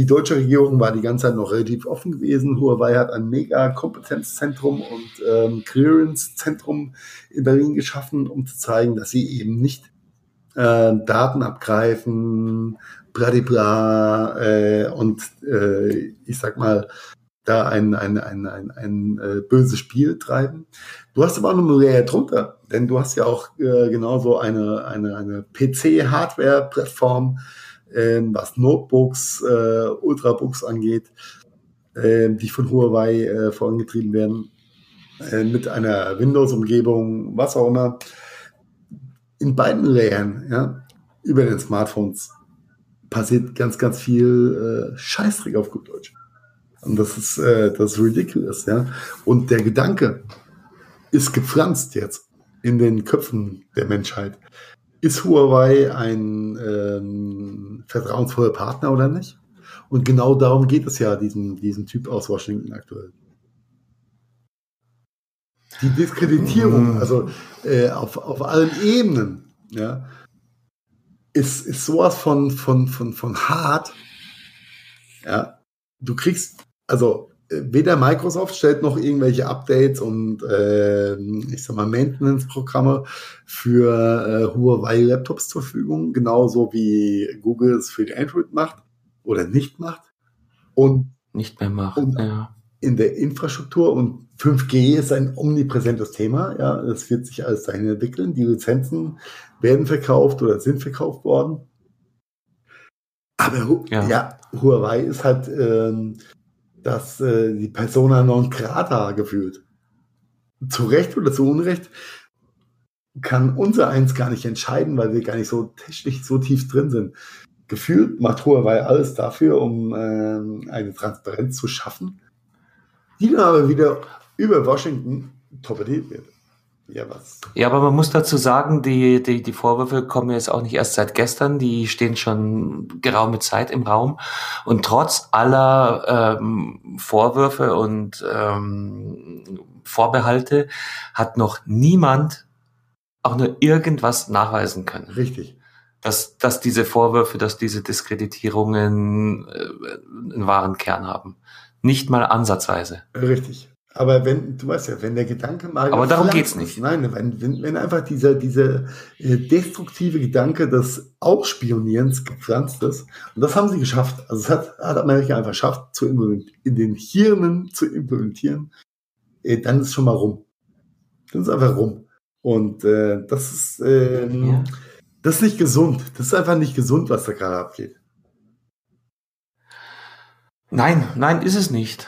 Speaker 2: Die deutsche Regierung war die ganze Zeit noch relativ offen gewesen. Huawei hat ein mega Kompetenzzentrum und ähm, Clearance-Zentrum in Berlin geschaffen, um zu zeigen, dass sie eben nicht äh, Daten abgreifen, bladibla äh, und äh, ich sag mal, da ein, ein, ein, ein, ein äh, böses Spiel treiben. Du hast aber auch eine Layer drunter, denn du hast ja auch äh, genauso eine, eine, eine PC-Hardware-Plattform, ähm, was Notebooks, äh, Ultrabooks angeht, äh, die von Huawei äh, vorangetrieben werden. äh, mit einer Windows-Umgebung, was auch immer, in beiden Layern, ja, über den Smartphones passiert ganz, ganz viel äh, Scheißdreck auf gut Deutsch. Und das ist, äh, das ist ridiculous, ja. Und der Gedanke ist gepflanzt jetzt in den Köpfen der Menschheit. Ist Huawei ein ähm, vertrauensvoller Partner oder nicht? Und genau darum geht es ja, diesem, diesem Typ aus Washington aktuell. Die Diskreditierung, mhm. also äh, auf, auf allen Ebenen, ja, ist, ist sowas von, von, von, von hart. Ja, du kriegst, also weder Microsoft stellt noch irgendwelche Updates und äh, ich sag mal Maintenance-Programme für äh, Huawei-Laptops zur Verfügung, genauso wie Google es für die Android macht oder nicht macht. Und
Speaker 1: nicht mehr macht,
Speaker 2: und ja. In der Infrastruktur und 5G ist ein omnipräsentes Thema. Ja, es wird sich alles dahin entwickeln. Die Lizenzen werden verkauft oder sind verkauft worden. Aber ja, ja Huawei ist halt ähm, dass äh, die Persona non grata gefühlt. Zu Recht oder zu Unrecht kann unser eins gar nicht entscheiden, weil wir gar nicht so technisch so tief drin sind. Gefühlt macht Huawei alles dafür, um äh, eine Transparenz zu schaffen, die dann aber wieder über Washington torpediert wird.
Speaker 1: Ja, was? Ja, aber man muss dazu sagen, die, die, die Vorwürfe kommen jetzt auch nicht erst seit gestern, die stehen schon geraume Zeit im Raum. Und trotz aller ähm, Vorwürfe und ähm, Vorbehalte hat noch niemand auch nur irgendwas nachweisen können.
Speaker 2: Richtig.
Speaker 1: Dass, dass diese Vorwürfe, dass diese Diskreditierungen äh, einen wahren Kern haben. Nicht mal ansatzweise.
Speaker 2: Richtig. Aber wenn, du weißt ja, wenn der Gedanke mal.
Speaker 1: Aber darum geht's nicht.
Speaker 2: Nein, wenn, wenn, wenn einfach dieser, dieser äh, destruktive Gedanke des Ausspionierens gepflanzt ist, und das haben sie geschafft. Also es hat, hat Amerika einfach geschafft, zu in den Hirnen zu implementieren, äh, dann ist es schon mal rum. Dann ist es einfach rum. Und äh, das ist, äh, ja. das ist nicht gesund. Das ist einfach nicht gesund, was da gerade abgeht.
Speaker 1: Nein, nein, ist es nicht.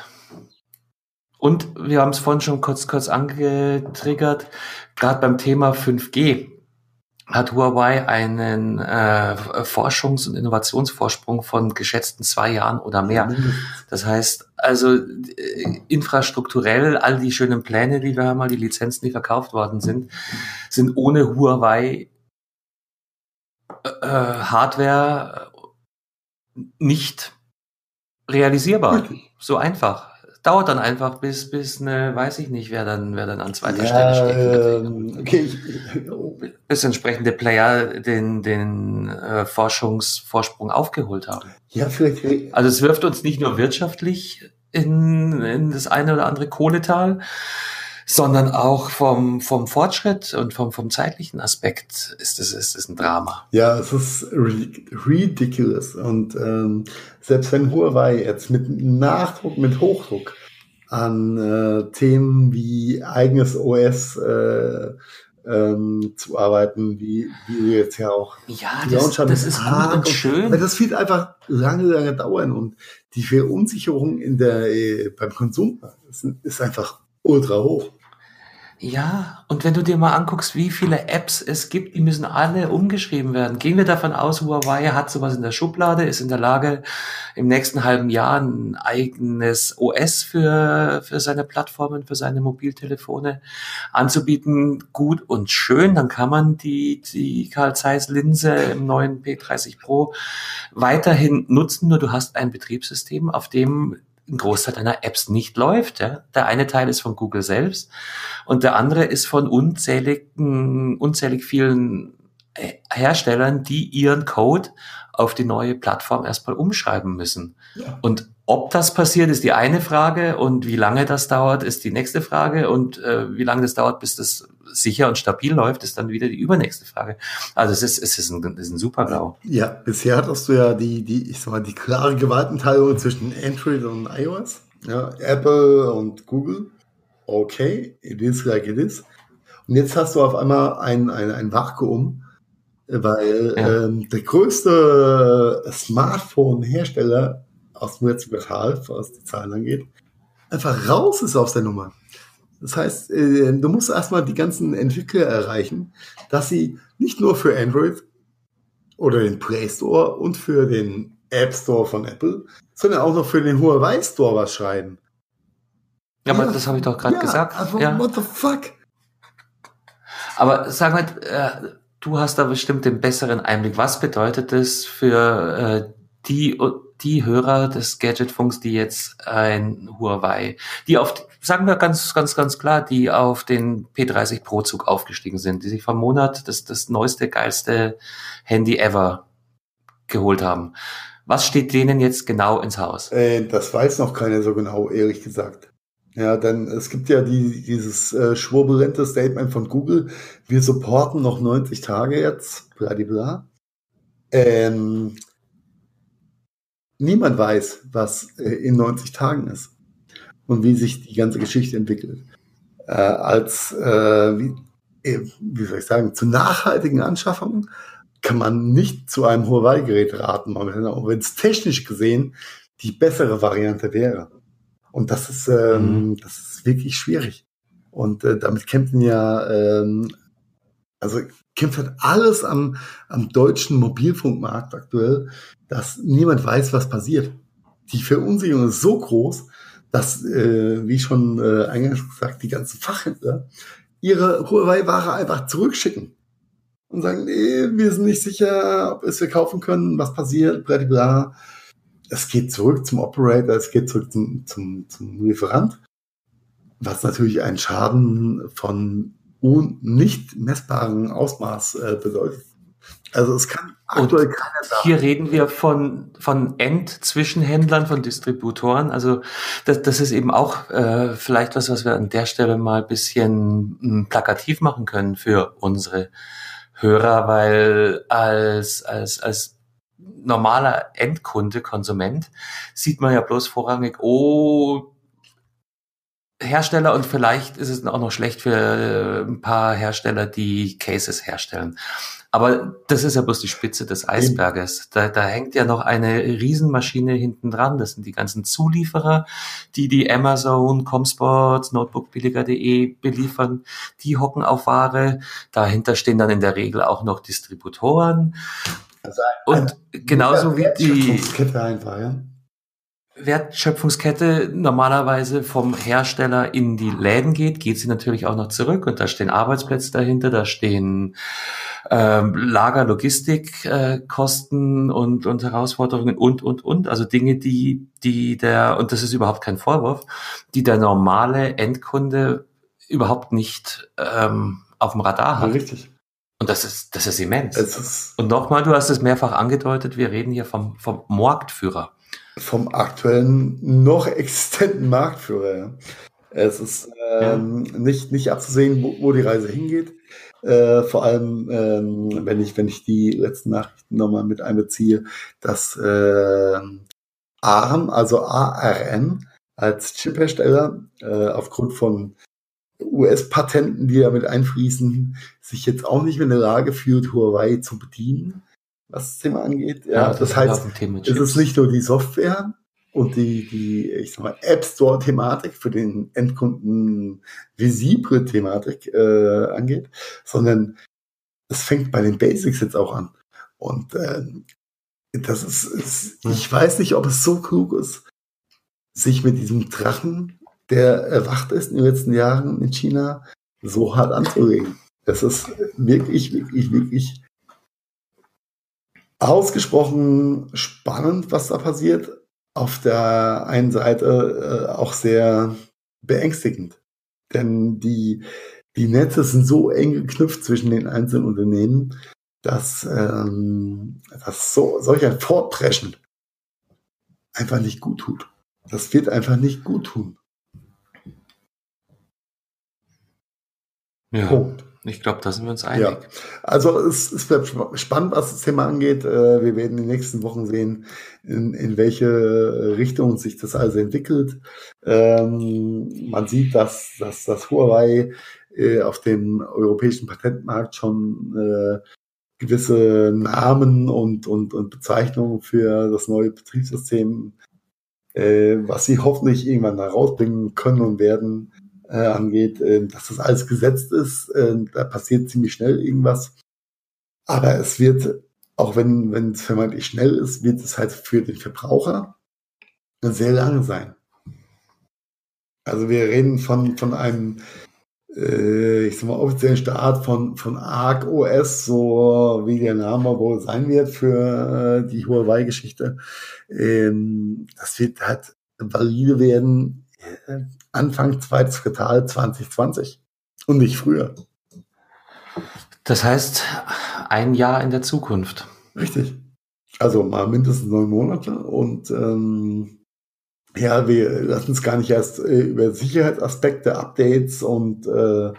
Speaker 1: Und wir haben es vorhin schon kurz, kurz angetriggert, gerade beim Thema 5G hat Huawei einen äh, Forschungs- und Innovationsvorsprung von geschätzten zwei Jahren oder mehr. Das heißt, also äh, infrastrukturell, all die schönen Pläne, die wir haben, all die Lizenzen, die verkauft worden sind, sind ohne Huawei äh, Hardware nicht realisierbar. So einfach dauert dann einfach bis, bis eine, weiß ich nicht, wer dann, wer dann an zweiter ja, Stelle steht. Ähm, okay. Bis entsprechende Player den, den äh, Forschungsvorsprung aufgeholt haben.
Speaker 2: Ja, vielleicht.
Speaker 1: Also es wirft uns nicht nur wirtschaftlich in, in das eine oder andere Kohletal, sondern auch vom, vom Fortschritt und vom, vom zeitlichen Aspekt ist es ist, ist ein Drama.
Speaker 2: Ja, es ist ridiculous. Und ähm, selbst wenn Huawei jetzt mit Nachdruck, mit Hochdruck an äh, Themen wie eigenes OS äh, ähm, zu arbeiten, wie, wie wir jetzt ja auch.
Speaker 1: Ja, das, das ist gut und schön.
Speaker 2: Und, das wird einfach lange, lange dauern und die Verunsicherung in der, äh, beim Konsum ist, ist einfach ultra hoch.
Speaker 1: Ja, und wenn du dir mal anguckst, wie viele Apps es gibt, die müssen alle umgeschrieben werden. Gehen wir davon aus, Huawei hat sowas in der Schublade, ist in der Lage, im nächsten halben Jahr ein eigenes OS für, für seine Plattformen, für seine Mobiltelefone anzubieten. Gut und schön, dann kann man die, die Carl Zeiss Linse im neuen P30 Pro weiterhin nutzen, nur du hast ein Betriebssystem, auf dem ein Großteil deiner Apps nicht läuft. Ja? Der eine Teil ist von Google selbst und der andere ist von unzähligen, unzählig vielen äh, Herstellern, die ihren Code auf die neue Plattform erstmal umschreiben müssen. Ja. Und ob das passiert, ist die eine Frage und wie lange das dauert, ist die nächste Frage und äh, wie lange das dauert, bis das sicher und stabil läuft, ist dann wieder die übernächste Frage. Also es ist, es ist ein, es ist ein super GAU.
Speaker 2: Ja, bisher hattest du ja die, die, ich sag mal, die klare Gewaltenteilung zwischen Android und iOS. Ja, Apple und Google. Okay, it is like it is. Und jetzt hast du auf einmal ein, ein, ein Vakuum, weil ja. ähm, der größte Smartphone-Hersteller aus dem Netzwerk was die Zahlen angeht, einfach raus ist aus der Nummer. Das heißt, äh, du musst erstmal die ganzen Entwickler erreichen, dass sie nicht nur für Android oder den Play Store und für den App Store von Apple, sondern auch noch für den Huawei Store was schreiben.
Speaker 1: Ja, aber das habe ich doch gerade ja, gesagt.
Speaker 2: Aber ja. what the fuck?
Speaker 1: Aber sag mal, äh, du hast da bestimmt den besseren Einblick. Was bedeutet das für äh, die die Hörer des Gadgetfunks, die jetzt ein Huawei, die auf, sagen wir ganz, ganz, ganz klar, die auf den P30 Pro Zug aufgestiegen sind, die sich vom Monat das, das neueste, geilste Handy ever geholt haben. Was steht denen jetzt genau ins Haus?
Speaker 2: Äh, das weiß noch keiner so genau, ehrlich gesagt. Ja, denn es gibt ja die, dieses äh, schwurbelente Statement von Google, wir supporten noch 90 Tage jetzt, bla bla. Ähm, niemand weiß, was äh, in 90 Tagen ist und wie sich die ganze Geschichte entwickelt. Äh, als, äh, wie, äh, wie soll ich sagen, zu nachhaltigen Anschaffungen kann man nicht zu einem Huawei-Gerät raten, auch wenn es technisch gesehen die bessere Variante wäre. Und das ist, ähm, mhm. das ist wirklich schwierig. Und äh, damit kämpfen ja, ähm, also kämpft halt alles am, am deutschen Mobilfunkmarkt aktuell, dass niemand weiß, was passiert. Die Verunsicherung ist so groß, dass, äh, wie schon äh, eingangs gesagt, die ganzen Fachhändler ihre Huawei-Ware einfach zurückschicken und sagen, nee, wir sind nicht sicher, ob wir es verkaufen können, was passiert, bla bla. Es geht zurück zum Operator, es geht zurück zum, zum, zum Lieferant, was natürlich einen Schaden von nicht messbaren Ausmaß äh, bedeutet. Also es kann
Speaker 1: aktuell Und keiner sagen. Hier reden wir von, von End-Zwischenhändlern, von Distributoren. Also das, das ist eben auch äh, vielleicht was, was wir an der Stelle mal bisschen m, hm, plakativ machen können für unsere Hörer, weil als, als, als normaler Endkunde, Konsument, sieht man ja bloß vorrangig, oh, Hersteller und vielleicht ist es auch noch schlecht für äh, ein paar Hersteller, die Cases herstellen. Aber das ist ja bloß die Spitze des Eisberges. Da, da hängt ja noch eine Riesenmaschine hinten dran. Das sind die ganzen Zulieferer, die die Amazon, Comsports, Notebookbilliger.de beliefern. Die hocken auf Ware. Dahinter stehen dann in der Regel auch noch Distributoren. Also und genauso wie die einfach, ja? Wertschöpfungskette normalerweise vom Hersteller in die Läden geht, geht sie natürlich auch noch zurück und da stehen Arbeitsplätze dahinter, da stehen ähm, Lager, Logistikkosten äh, und, und Herausforderungen und, und, und. Also Dinge, die, die der, und das ist überhaupt kein Vorwurf, die der normale Endkunde überhaupt nicht ähm, auf dem Radar hat.
Speaker 2: Richtig.
Speaker 1: Und das ist, das ist immens.
Speaker 2: Ist
Speaker 1: und nochmal, du hast es mehrfach angedeutet, wir reden hier vom, vom Marktführer.
Speaker 2: Vom aktuellen, noch existenten Marktführer. Ja. Es ist ähm, ja. nicht, nicht abzusehen, wo, wo die Reise hingeht. Äh, vor allem, ähm, wenn ich, wenn ich die letzten Nachrichten nochmal mit einbeziehe, dass äh, ARM, also ARM, als Chiphersteller äh, aufgrund von US-Patenten, die damit einfließen, sich jetzt auch nicht mehr in der Lage fühlt, Huawei zu bedienen, was das Thema angeht. Ja, ja das, das heißt, es ist nicht nur die Software, und die, die, ich sag mal, App Store Thematik für den Endkunden visible Thematik äh, angeht, sondern es fängt bei den Basics jetzt auch an. Und äh, das ist, ist, ich weiß nicht, ob es so klug ist, sich mit diesem Drachen, der erwacht ist in den letzten Jahren in China, so hart anzuregen. Das ist wirklich, wirklich, wirklich ausgesprochen spannend, was da passiert auf der einen Seite äh, auch sehr beängstigend. Denn die, die Netze sind so eng geknüpft zwischen den einzelnen Unternehmen, dass, ähm, dass so, solch ein Fortpreschen einfach nicht gut tut. Das wird einfach nicht gut tun.
Speaker 1: Ja. Punkt. Ich glaube, da sind wir uns einig. Ja.
Speaker 2: Also es, es bleibt spannend, was das Thema angeht. Äh, wir werden in den nächsten Wochen sehen, in, in welche Richtung sich das also entwickelt. Ähm, man sieht, dass, dass das Huawei äh, auf dem europäischen Patentmarkt schon äh, gewisse Namen und, und, und Bezeichnungen für das neue Betriebssystem, was sie hoffentlich irgendwann da rausbringen können und werden, äh, angeht, äh, dass das alles gesetzt ist. Äh, da passiert ziemlich schnell irgendwas. Aber es wird, auch wenn wenn es vermeintlich schnell ist, wird es halt für den Verbraucher sehr lange sein. Also wir reden von, von einem, äh, ich sag mal, offiziellen Start von, von Arc OS, so wie der Name wohl sein wird für äh, die Huawei-Geschichte. Ähm, das wird halt valide werden äh, Anfang zweites Quartal 2020 und nicht früher.
Speaker 1: Das heißt, ein Jahr in der Zukunft.
Speaker 2: Richtig. Also mal mindestens neun Monate und ähm, ja, wir lassen uns gar nicht erst äh, über Sicherheitsaspekte, Updates und äh,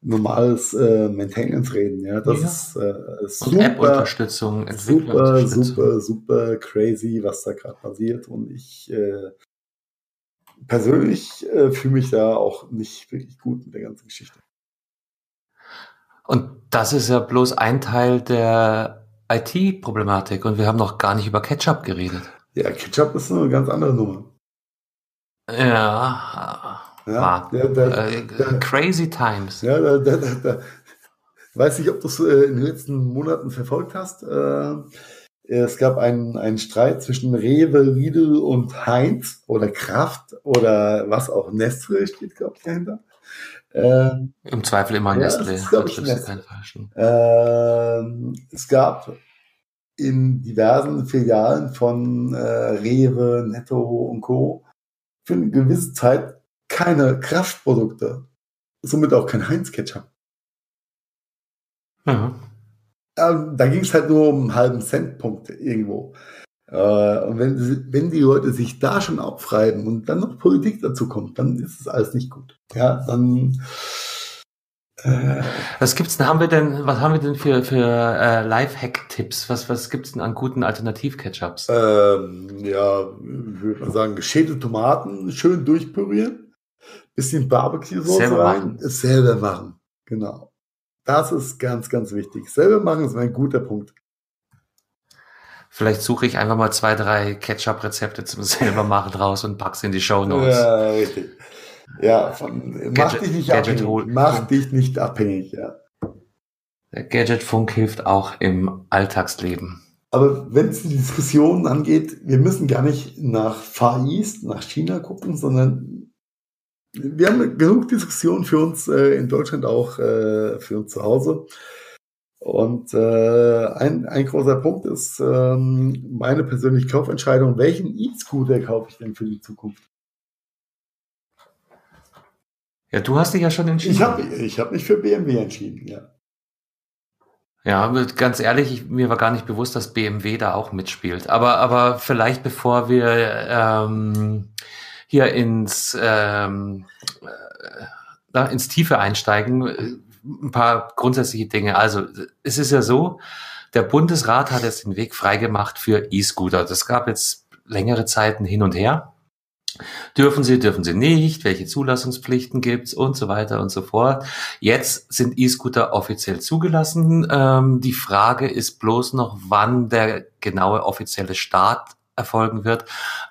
Speaker 2: normales äh, Maintenance reden. Ja, das ja. ist äh, super,
Speaker 1: App-Unterstützung,
Speaker 2: super, super, super crazy, was da gerade passiert. Und ich äh, persönlich äh, fühle mich da auch nicht wirklich gut mit der ganzen Geschichte.
Speaker 1: Und das ist ja bloß ein Teil der IT-Problematik und wir haben noch gar nicht über Ketchup geredet.
Speaker 2: Ja, Ketchup ist eine ganz andere Nummer.
Speaker 1: Ja, ja der, der, äh, der, crazy times.
Speaker 2: Ja, da, da, da, weiß nicht, ob du es äh, in den letzten Monaten verfolgt hast. Äh, es gab einen, einen Streit zwischen Rewe, Lidl und Heinz oder Kraft oder was auch Nestle steht, glaube ich, dahinter.
Speaker 1: Ähm, Im Zweifel immer Nestle. Ja,
Speaker 2: ich, Nestle. Ähm, es gab in diversen Filialen von äh, Rewe, Netto und Co für eine gewisse Zeit keine Kraftprodukte. Somit auch kein Heinz-Ketchup. Mhm. Ähm, da ging es halt nur um einen halben Centpunkt irgendwo. Äh, und wenn, wenn die Leute sich da schon aufreiben und dann noch Politik dazu kommt, dann ist es alles nicht gut. Ja, dann
Speaker 1: äh, was gibt's denn, haben wir denn, was haben wir denn für, für äh, Lifehack-Tipps? Was, was gibt's denn an guten Alternativ-Ketchups?
Speaker 2: Ähm, ja, ich würde mal sagen, geschälte Tomaten schön durchpürieren, bisschen Barbecue-Sauce rein, machen. selber machen. Genau. Das ist ganz, ganz wichtig. Selber machen ist ein guter Punkt.
Speaker 1: Vielleicht suche ich einfach mal zwei, drei Ketchup-Rezepte zum selber machen raus und pack's in die Show Notes. Ja, richtig.
Speaker 2: Ja, von, Gadget, mach dich nicht Gadget abhängig. Hol mach dich nicht abhängig, ja.
Speaker 1: Der Gadget-Funk hilft auch im Alltagsleben.
Speaker 2: Aber wenn es die Diskussion angeht, wir müssen gar nicht nach Far East, nach China gucken, sondern wir haben genug Diskussionen für uns äh, in Deutschland auch äh, für uns zu Hause. Und äh, ein, ein großer Punkt ist ähm, meine persönliche Kaufentscheidung. Welchen E-Scooter kaufe ich denn für die Zukunft?
Speaker 1: Ja, du hast dich ja schon entschieden.
Speaker 2: Ich habe ich hab mich für BMW entschieden, ja.
Speaker 1: Ja, ganz ehrlich, ich, mir war gar nicht bewusst, dass BMW da auch mitspielt. Aber, aber vielleicht bevor wir ähm, hier ins, ähm, äh, ins Tiefe einsteigen, äh, ein paar grundsätzliche Dinge. Also es ist ja so, der Bundesrat hat jetzt den Weg freigemacht für E-Scooter. Das gab jetzt längere Zeiten hin und her. Dürfen sie, dürfen sie nicht, welche Zulassungspflichten gibt's und so weiter und so fort. Jetzt sind E-Scooter offiziell zugelassen. Ähm, die Frage ist bloß noch, wann der genaue offizielle Start erfolgen wird.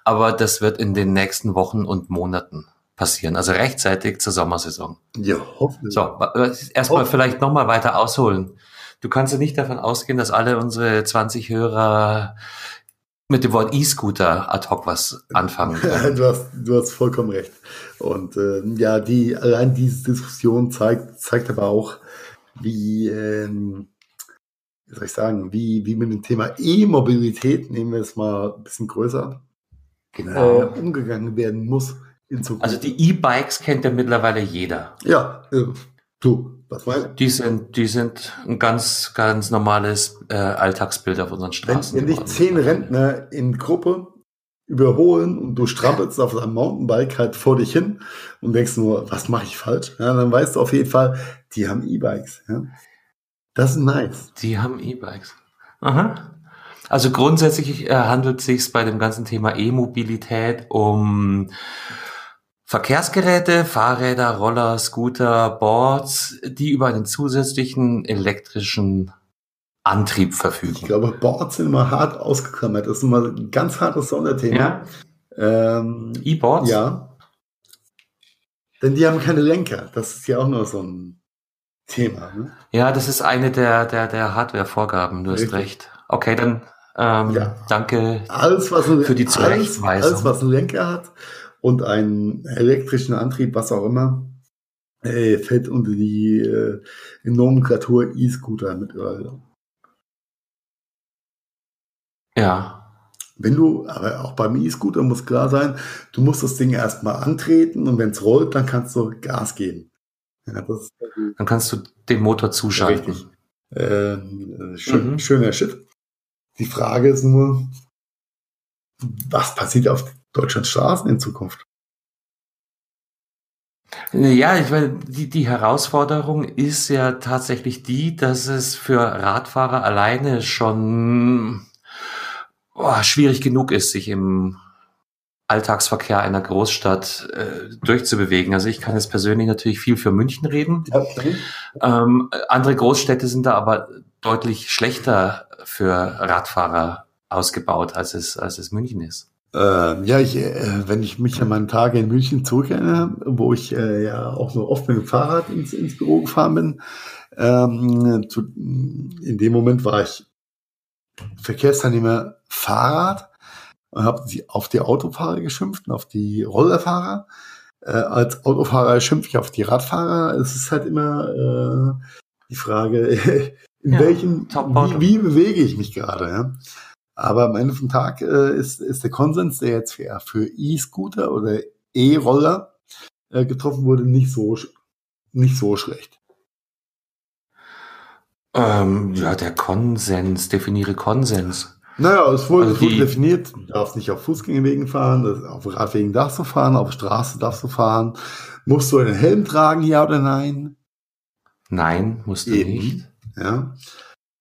Speaker 1: Aber das wird in den nächsten Wochen und Monaten passieren, also rechtzeitig zur Sommersaison.
Speaker 2: Ja, hoffentlich.
Speaker 1: So, erstmal vielleicht nochmal weiter ausholen. Du kannst ja nicht davon ausgehen, dass alle unsere 20 Hörer mit dem Wort E-Scooter ad hoc was anfangen [LAUGHS]
Speaker 2: können. du, hast, du hast vollkommen recht. Und äh, ja, die allein diese Diskussion zeigt, zeigt aber auch, wie, ähm, wie soll ich sagen, wie, wie mit dem Thema E-Mobilität, nehmen wir es mal ein bisschen größer, genau. äh, umgegangen werden muss
Speaker 1: in Zukunft. Also die E-Bikes kennt ja mittlerweile jeder.
Speaker 2: Ja, äh, du, was meinst
Speaker 1: du? Die sind, die sind ein ganz, ganz normales äh, Alltagsbild auf unseren Straßen.
Speaker 2: Wenn, wenn dich zehn Rentner in Gruppe überholen und du strampelst auf deinem Mountainbike halt vor dich hin und denkst nur, was mache ich falsch? Ja, dann weißt du auf jeden Fall, die haben E-Bikes. Ja? Das ist nice.
Speaker 1: Die haben E-Bikes. Aha. Also grundsätzlich äh, handelt es sich bei dem ganzen Thema E-Mobilität um Verkehrsgeräte, Fahrräder, Roller, Scooter, Boards, die über einen zusätzlichen elektrischen Antrieb verfügen.
Speaker 2: Ich glaube, Boards sind immer hart ausgeklammert. Das ist immer ein ganz hartes Sonderthema.
Speaker 1: Ja. Ähm, E-Boards?
Speaker 2: Ja. Denn die haben keine Lenker. Das ist ja auch nur so ein Thema. Ne?
Speaker 1: Ja, das ist eine der, der, der Hardware-Vorgaben. Du Richtig. hast recht. Okay, dann ähm, ja. danke
Speaker 2: alles, was ein, für die Zurechtweisung. Alles, alles, was einen Lenker hat und einen elektrischen Antrieb, was auch immer, äh, fällt unter die äh, Nomenklatur E-Scooter mit Öl.
Speaker 1: Ja.
Speaker 2: Wenn du, aber auch beim E-Scooter muss klar sein, du musst das Ding erstmal antreten und wenn es rollt, dann kannst du Gas geben.
Speaker 1: Ja, dann kannst du den Motor zuschalten. Richtig.
Speaker 2: Ähm, schön, mhm. Schöner Shit. Die Frage ist nur, was passiert auf Deutschlands Straßen in Zukunft?
Speaker 1: Ja, ich meine, die, die Herausforderung ist ja tatsächlich die, dass es für Radfahrer alleine schon oh, schwierig genug ist, sich im Alltagsverkehr einer Großstadt äh, durchzubewegen. Also ich kann jetzt persönlich natürlich viel für München reden. Okay. Ähm, andere Großstädte sind da aber deutlich schlechter für Radfahrer ausgebaut, als es, als es München ist.
Speaker 2: Äh, ja, ich, äh, wenn ich mich an meine Tage in München zurückerinnere, wo ich äh, ja auch so oft mit dem Fahrrad ins, ins Büro gefahren bin, ähm, zu, in dem Moment war ich Verkehrsteilnehmer Fahrrad und habe auf die Autofahrer geschimpft und auf die Rollerfahrer. Äh, als Autofahrer schimpfe ich auf die Radfahrer. Es ist halt immer äh, die Frage, [LAUGHS] in ja, welchem, wie, wie, bewege ich mich gerade. Ja? Aber am Ende vom Tag äh, ist, ist der Konsens, der jetzt für, für E-Scooter oder E-Roller äh, getroffen wurde, nicht so, nicht so schlecht.
Speaker 1: Ähm, ja, der Konsens, definiere Konsens.
Speaker 2: Naja, es wurde, also definiert, du darfst nicht auf Fußgängerwegen fahren, auf Radwegen darfst du fahren, auf Straße darfst du fahren. Musst du einen Helm tragen, ja oder nein?
Speaker 1: Nein, musst du Eben. nicht.
Speaker 2: Ja.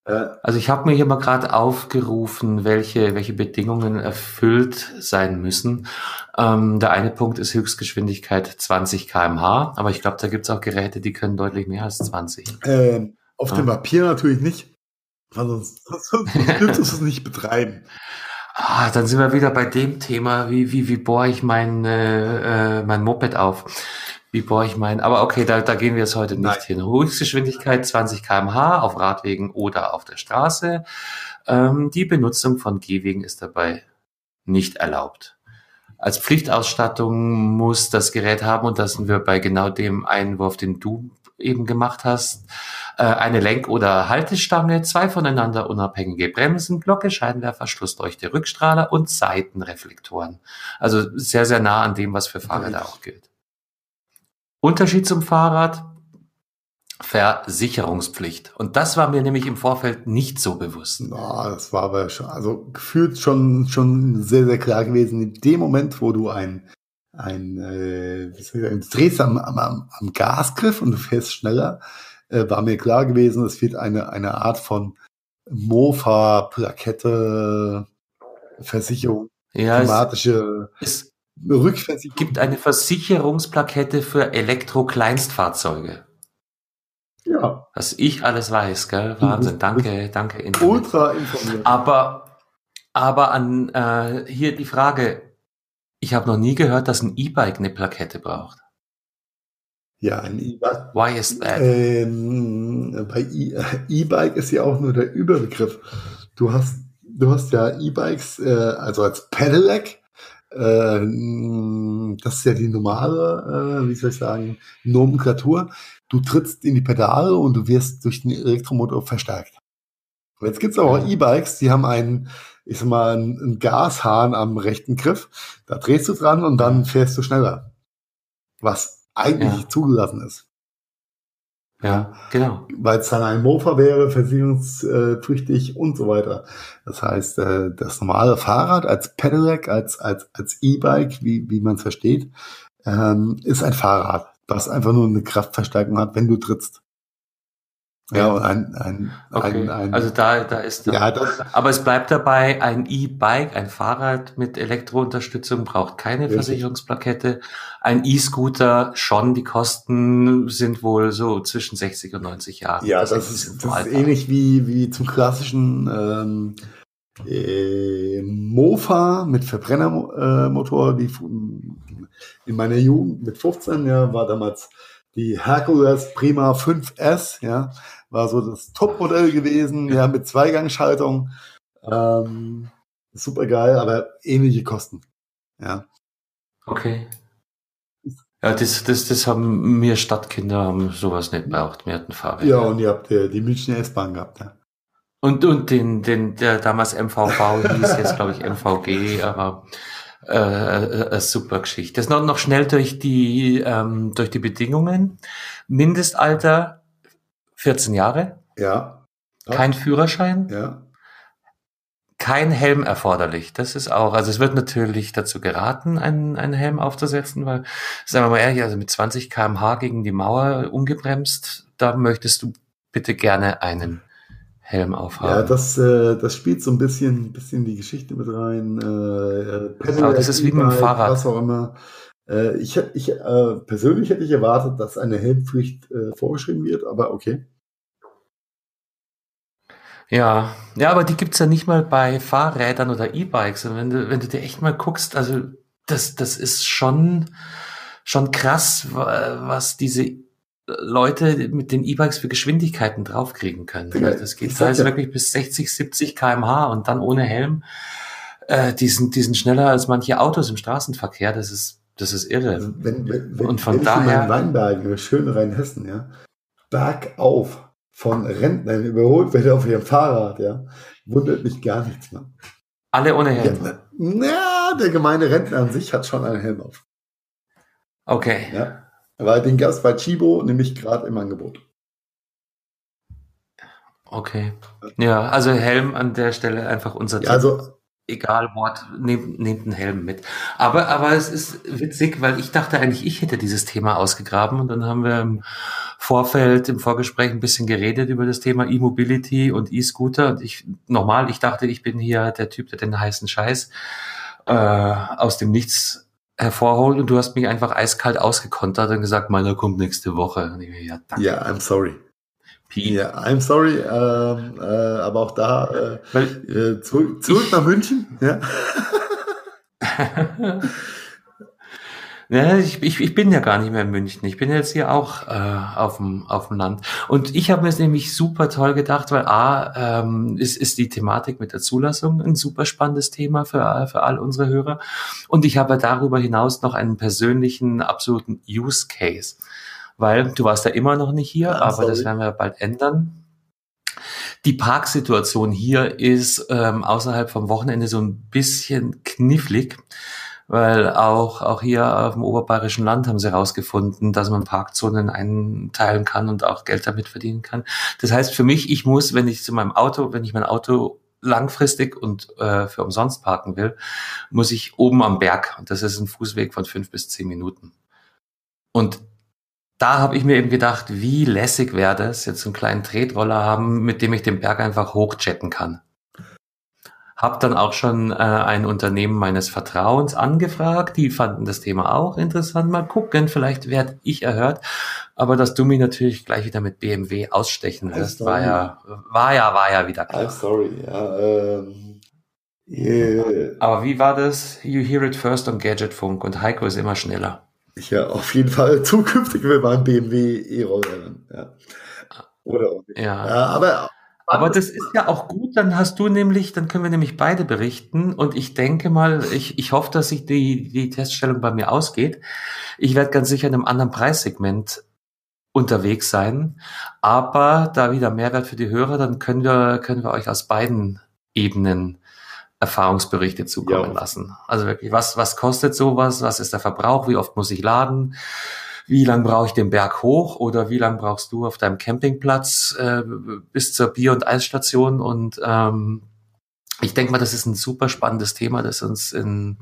Speaker 1: Äh, also ich habe mir hier mal gerade aufgerufen, welche, welche Bedingungen erfüllt sein müssen. Ähm, der eine Punkt ist Höchstgeschwindigkeit 20 kmh, aber ich glaube, da gibt es auch Geräte, die können deutlich mehr als 20.
Speaker 2: Ähm, auf ja. dem Papier natürlich nicht, weil sonst, [LAUGHS] sonst dürftest du es nicht betreiben.
Speaker 1: Ah, dann sind wir wieder bei dem Thema, wie, wie, wie bohre ich mein, äh, äh mein Moped auf. Wie bohre ich meinen? Aber okay, da, da gehen wir jetzt heute nicht Nein. hin. Höchstgeschwindigkeit 20 kmh auf Radwegen oder auf der Straße. Ähm, die Benutzung von Gehwegen ist dabei nicht erlaubt. Als Pflichtausstattung muss das Gerät haben, und das sind wir bei genau dem Einwurf, den du eben gemacht hast, äh, eine Lenk- oder Haltestange, zwei voneinander unabhängige Bremsen, Glocke, Scheinwerfer, Schlussleuchte, Rückstrahler und Seitenreflektoren. Also sehr, sehr nah an dem, was für Fahrräder auch gilt. Unterschied zum Fahrrad, Versicherungspflicht. Und das war mir nämlich im Vorfeld nicht so bewusst.
Speaker 2: Na, das war aber schon, also gefühlt schon, schon sehr, sehr klar gewesen. In dem Moment, wo du ein, ein, äh, du drehst am, am, am Gasgriff und du fährst schneller, äh, war mir klar gewesen, es wird eine, eine Art von Mofa, Plakette, Versicherung,
Speaker 1: ja, thematische. Es, Rückversicherung. gibt eine Versicherungsplakette für Elektro-Kleinstfahrzeuge. Ja. Was ich alles weiß, gell? Wahnsinn. Danke, danke.
Speaker 2: Internet. Ultra informiert.
Speaker 1: Aber, aber an äh, hier die Frage. Ich habe noch nie gehört, dass ein E-Bike eine Plakette braucht.
Speaker 2: Ja, ein E-Bike.
Speaker 1: Why is that?
Speaker 2: Ähm, bei e, E-Bike ist ja auch nur der Überbegriff. Du hast, du hast ja E-Bikes, äh, also als Pedelec äh, das ist ja die normale, äh, wie soll ich sagen, Nomenklatur. Du trittst in die Pedale und du wirst durch den Elektromotor verstärkt. Und jetzt gibt's aber auch E-Bikes, die haben einen, ich sag mal, einen Gashahn am rechten Griff. Da drehst du dran und dann fährst du schneller. Was eigentlich ja. zugelassen ist.
Speaker 1: Ja, genau.
Speaker 2: Weil es dann ein Mofa wäre, versicherungspflichtig und so weiter. Das heißt, äh, das normale Fahrrad als Pedelec, als, als, als E-Bike, wie, wie man es versteht, ähm, ist ein Fahrrad, was einfach nur eine Kraftverstärkung hat, wenn du trittst.
Speaker 1: Ja, ein, ein, okay. ein, ein, also da, da ist, ja, das, aber es bleibt dabei, ein E-Bike, ein Fahrrad mit Elektrounterstützung braucht keine richtig. Versicherungsplakette. Ein E-Scooter schon, die Kosten sind wohl so zwischen 60 und 90 Jahren.
Speaker 2: Ja, das, das ist, das ist ähnlich wie, wie zum klassischen, ähm, äh, Mofa mit Verbrennermotor, wie in meiner Jugend mit 15, ja, war damals die Hercules Prima 5S, ja, war so das Topmodell gewesen, ja, mit Zweigangschaltung. Ähm, super geil, aber ähnliche Kosten. Ja.
Speaker 1: Okay. Ja, das, das, das haben wir Stadtkinder haben sowas nicht braucht. Wir hatten Fahrräder.
Speaker 2: Ja, und ihr habt äh, die Münchner S-Bahn gehabt, ja.
Speaker 1: Und, und den, den, der damals MVV hieß, jetzt glaube ich MVG, aber äh, äh, äh, super Geschichte. Das noch, noch schnell durch die, ähm, durch die Bedingungen. Mindestalter 14 Jahre.
Speaker 2: Ja.
Speaker 1: Kein Führerschein.
Speaker 2: Ja
Speaker 1: kein Helm erforderlich. Das ist auch, also es wird natürlich dazu geraten, einen, einen Helm aufzusetzen, weil, sagen wir mal ehrlich, also mit 20 kmh gegen die Mauer ungebremst, da möchtest du bitte gerne einen Helm aufhaben.
Speaker 2: Ja, das, äh, das spielt so ein bisschen, bisschen die Geschichte mit rein.
Speaker 1: Äh, genau, das ist wie mit dem Fahrrad.
Speaker 2: Was auch immer. Äh, ich, ich äh, persönlich hätte ich erwartet, dass eine Helmpflicht äh, vorgeschrieben wird, aber okay.
Speaker 1: Ja, ja, aber die gibt's ja nicht mal bei Fahrrädern oder E-Bikes. Und wenn du, wenn du dir echt mal guckst, also das, das ist schon, schon krass, was diese Leute mit den E-Bikes für Geschwindigkeiten draufkriegen können. Das geht teilweise ja. wirklich bis 60, 70 kmh und dann ohne Helm. Äh, die, sind, die sind schneller als manche Autos im Straßenverkehr. Das ist, das ist irre.
Speaker 2: Wenn, wenn, wenn, und von wenn daher. Ich in Weinbergen, schön Rheinhessen, ja, bergauf von Rentnern überholt werde auf ihrem Fahrrad, ja, wundert mich gar nichts mehr.
Speaker 1: Alle ohne Helm?
Speaker 2: Ja, ja, der gemeine Rentner an sich hat schon einen Helm auf.
Speaker 1: Okay.
Speaker 2: Ja, weil den Gast bei Chibo nämlich gerade im Angebot.
Speaker 1: Okay. Ja, also Helm an der Stelle einfach unser
Speaker 2: ja, Also
Speaker 1: egal Wort, nehmt, nehmt einen Helm mit. Aber, aber es ist witzig, weil ich dachte eigentlich, ich hätte dieses Thema ausgegraben und dann haben wir im Vorfeld, im Vorgespräch ein bisschen geredet über das Thema E-Mobility und E-Scooter und ich, normal, ich dachte, ich bin hier der Typ, der den heißen Scheiß äh, aus dem Nichts hervorholt und du hast mich einfach eiskalt ausgekontert und gesagt, meiner kommt nächste Woche.
Speaker 2: ja, ja, I'm sorry. Ja, I'm sorry, ähm, äh, aber auch da äh, äh, zurück, zurück nach München. Ja. [LAUGHS] [LAUGHS]
Speaker 1: ja, ich, ich, ich bin ja gar nicht mehr in München. Ich bin jetzt hier auch äh, auf, dem, auf dem Land. Und ich habe mir es nämlich super toll gedacht, weil A, ähm, ist, ist die Thematik mit der Zulassung ein super spannendes Thema für, für all unsere Hörer. Und ich habe darüber hinaus noch einen persönlichen, absoluten Use Case weil du warst ja immer noch nicht hier, ja, aber sorry. das werden wir bald ändern. Die Parksituation hier ist ähm, außerhalb vom Wochenende so ein bisschen knifflig, weil auch, auch hier auf dem oberbayerischen Land haben sie herausgefunden, dass man Parkzonen einteilen kann und auch Geld damit verdienen kann. Das heißt für mich, ich muss, wenn ich zu meinem Auto, wenn ich mein Auto langfristig und äh, für umsonst parken will, muss ich oben am Berg. Und das ist ein Fußweg von fünf bis zehn Minuten. Und da habe ich mir eben gedacht, wie lässig wäre das, jetzt einen kleinen Tretroller haben, mit dem ich den Berg einfach hochjetten kann. Hab dann auch schon äh, ein Unternehmen meines Vertrauens angefragt, die fanden das Thema auch interessant. Mal gucken, vielleicht werde ich erhört. Aber dass du mich natürlich gleich wieder mit BMW ausstechen lässt, war ja, war ja, war ja wieder
Speaker 2: klar. I'm sorry, ja. Ähm,
Speaker 1: yeah. Aber wie war das? You hear it first on Gadgetfunk und Heiko ist immer schneller.
Speaker 2: Ja, auf jeden Fall zukünftig will man BMW E-Roller. Ja.
Speaker 1: Oder ja. ja. aber aber das ist ja auch gut, dann hast du nämlich, dann können wir nämlich beide berichten und ich denke mal, ich, ich hoffe, dass sich die, die Teststellung bei mir ausgeht. Ich werde ganz sicher in einem anderen Preissegment unterwegs sein, aber da wieder Mehrwert für die Hörer, dann können wir, können wir euch aus beiden Ebenen Erfahrungsberichte zukommen ja. lassen. Also wirklich, was, was kostet sowas? Was ist der Verbrauch? Wie oft muss ich laden? Wie lang brauche ich den Berg hoch? Oder wie lang brauchst du auf deinem Campingplatz äh, bis zur Bier- und Eisstation? Und ähm, ich denke mal, das ist ein super spannendes Thema, das uns in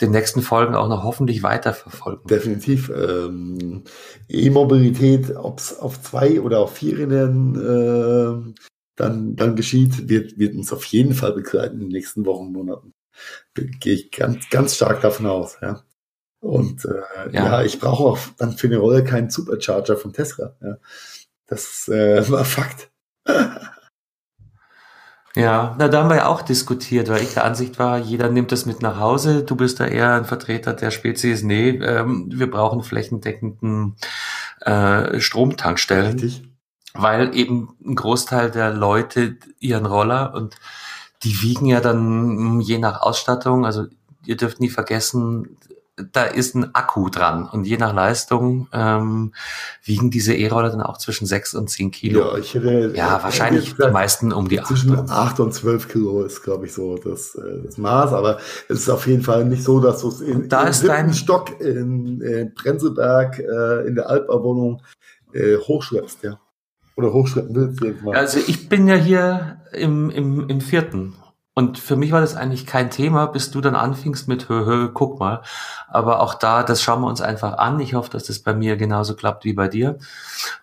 Speaker 1: den nächsten Folgen auch noch hoffentlich weiterverfolgen.
Speaker 2: Definitiv. Ähm, E-Mobilität, ob es auf zwei oder auf vier Rädern äh, dann, dann geschieht, wird, wird uns auf jeden Fall begleiten in den nächsten Wochen, Monaten. Gehe ich ganz, ganz stark davon aus, ja. Und äh, ja. ja ich brauche auch dann für eine Rolle keinen Supercharger von Tesla. Ja. Das äh, [LAUGHS] war Fakt.
Speaker 1: Ja, na, da haben wir ja auch diskutiert, weil ich der Ansicht war, jeder nimmt das mit nach Hause. Du bist da eher ein Vertreter der Spezies. Nee, ähm, wir brauchen flächendeckenden äh, Stromtankstellen. Richtig. Weil eben ein Großteil der Leute ihren Roller und die wiegen ja dann je nach Ausstattung, also ihr dürft nie vergessen, da ist ein Akku dran und je nach Leistung ähm, wiegen diese E-Roller dann auch zwischen sechs und zehn Kilo. Ja, ich hätte, ja wahrscheinlich die meisten um die
Speaker 2: acht. Zwischen acht und zwölf Kilo ist, glaube ich, so das, äh, das Maß, aber es ist auf jeden Fall nicht so, dass du es in,
Speaker 1: da ist dein
Speaker 2: Stock in, in Prenzlberg äh, in der Altbauwohnung äh, hochschleppst, ja. Oder hochschleppen willst.
Speaker 1: Irgendwann. Also ich bin ja hier im, im, im vierten und für mich war das eigentlich kein Thema, bis du dann anfingst mit, hö, hö, guck mal. Aber auch da, das schauen wir uns einfach an. Ich hoffe, dass das bei mir genauso klappt wie bei dir.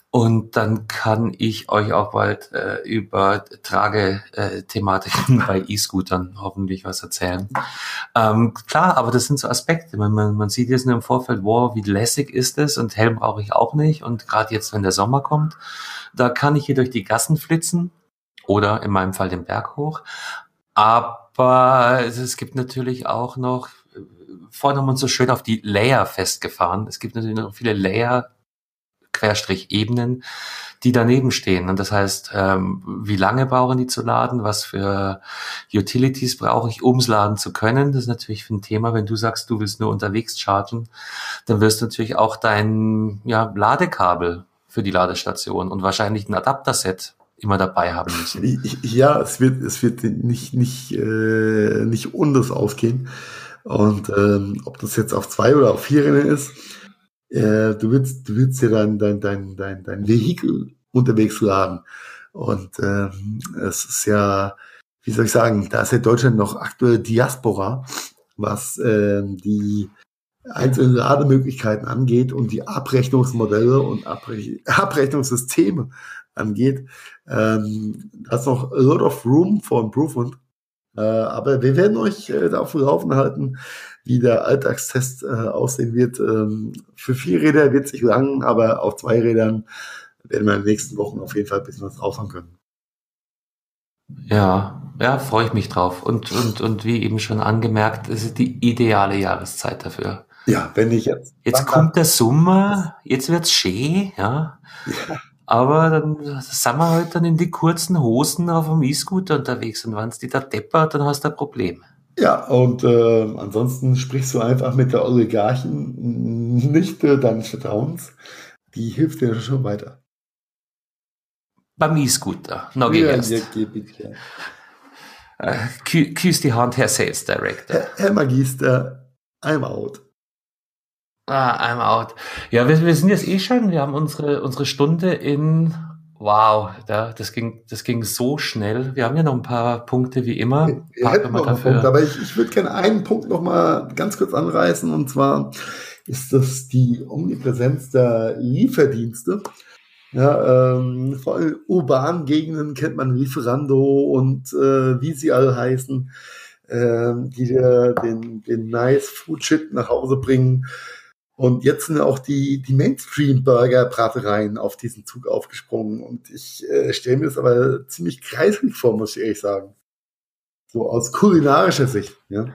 Speaker 1: Und dann kann ich euch auch bald äh, über Tragethematiken äh, [LAUGHS] bei E-Scootern hoffentlich was erzählen. Ähm, klar, aber das sind so Aspekte. Man, man, man sieht jetzt nur im Vorfeld, wow, wie lässig ist es und Helm brauche ich auch nicht. Und gerade jetzt, wenn der Sommer kommt, da kann ich hier durch die Gassen flitzen oder in meinem Fall den Berg hoch. Aber es gibt natürlich auch noch, vorhin haben wir uns so schön auf die Layer festgefahren. Es gibt natürlich noch viele Layer, Querstrich Ebenen, die daneben stehen. Und das heißt, ähm, wie lange brauchen die zu laden? Was für Utilities brauche ich, um es laden zu können? Das ist natürlich ein Thema, wenn du sagst, du willst nur unterwegs chargen, dann wirst du natürlich auch dein ja, Ladekabel für die Ladestation und wahrscheinlich ein Adapterset immer dabei haben müssen. [LAUGHS]
Speaker 2: Ja, es wird, es wird nicht, nicht, äh, nicht anders ausgehen. Und ähm, ob das jetzt auf zwei oder auf vier Rennen ist, äh, du willst, du willst ja dein, dein, dein, dein, dein Vehikel unterwegs laden. Und ähm, es ist ja, wie soll ich sagen, da ist ja Deutschland noch aktuell Diaspora, was äh, die einzelnen Lademöglichkeiten angeht und die Abrechnungsmodelle und Abrech Abrechnungssysteme angeht. Ähm, da ist noch a lot of room for improvement. Äh, aber wir werden euch äh, da auf dem Laufen halten, wie der Alltagstest äh, aussehen wird. Ähm, für vier Räder wird es sich lang, aber auf zwei Rädern werden wir in den nächsten Wochen auf jeden Fall ein bisschen was raushauen können.
Speaker 1: Ja, ja, freue ich mich drauf. Und, und, und wie eben schon angemerkt, es ist die ideale Jahreszeit dafür.
Speaker 2: Ja, wenn ich jetzt.
Speaker 1: Jetzt kommt der Sommer, jetzt wird's schön, ja. ja. Aber dann sind wir halt dann in die kurzen Hosen auf dem E-Scooter unterwegs und wenn es die da deppert, dann hast du ein Problem.
Speaker 2: Ja, und äh, ansonsten sprichst du einfach mit der Oligarchen nicht äh, deines Vertrauens. Die hilft dir schon weiter.
Speaker 1: Beim E-Scooter, noch ja, erst. Ja, bitte. Äh, küss die Hand, Herr Sales Director.
Speaker 2: Herr, Herr Magister, I'm out.
Speaker 1: Ah, I'm out. Ja, wir, wir sind jetzt eh schon, wir haben unsere, unsere Stunde in, wow, ja, das ging, das ging so schnell. Wir haben ja noch ein paar Punkte wie immer. Wir
Speaker 2: hätten noch einen Punkt, aber ich, ich würde gerne einen Punkt noch mal ganz kurz anreißen und zwar ist das die Omnipräsenz der Lieferdienste. Ja, ähm, vor allem urbanen Gegenden kennt man Lieferando und äh, wie sie alle heißen, äh, die dir den, den nice Food Shit nach Hause bringen und jetzt sind auch die, die Mainstream-Burger-Bratereien auf diesen Zug aufgesprungen. Und ich äh, stelle mir das aber ziemlich kreislich vor, muss ich ehrlich sagen. So aus kulinarischer Sicht, ja.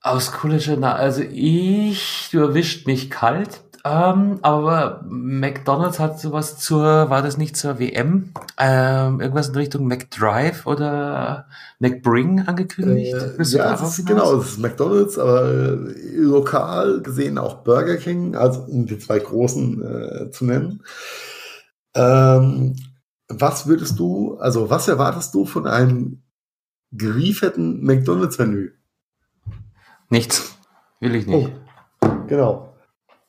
Speaker 1: Aus kulinarischer, also ich, du erwischt mich kalt. Ähm, aber McDonald's hat sowas zur, war das nicht zur WM? Ähm, irgendwas in Richtung McDrive oder McBring angekündigt?
Speaker 2: Äh, ja, ist, genau, es ist McDonald's, aber äh, lokal gesehen auch Burger King, also um die zwei großen äh, zu nennen. Ähm, was würdest du, also was erwartest du von einem gerieferten McDonald's-Menü?
Speaker 1: Nichts. Will ich nicht.
Speaker 2: Oh, genau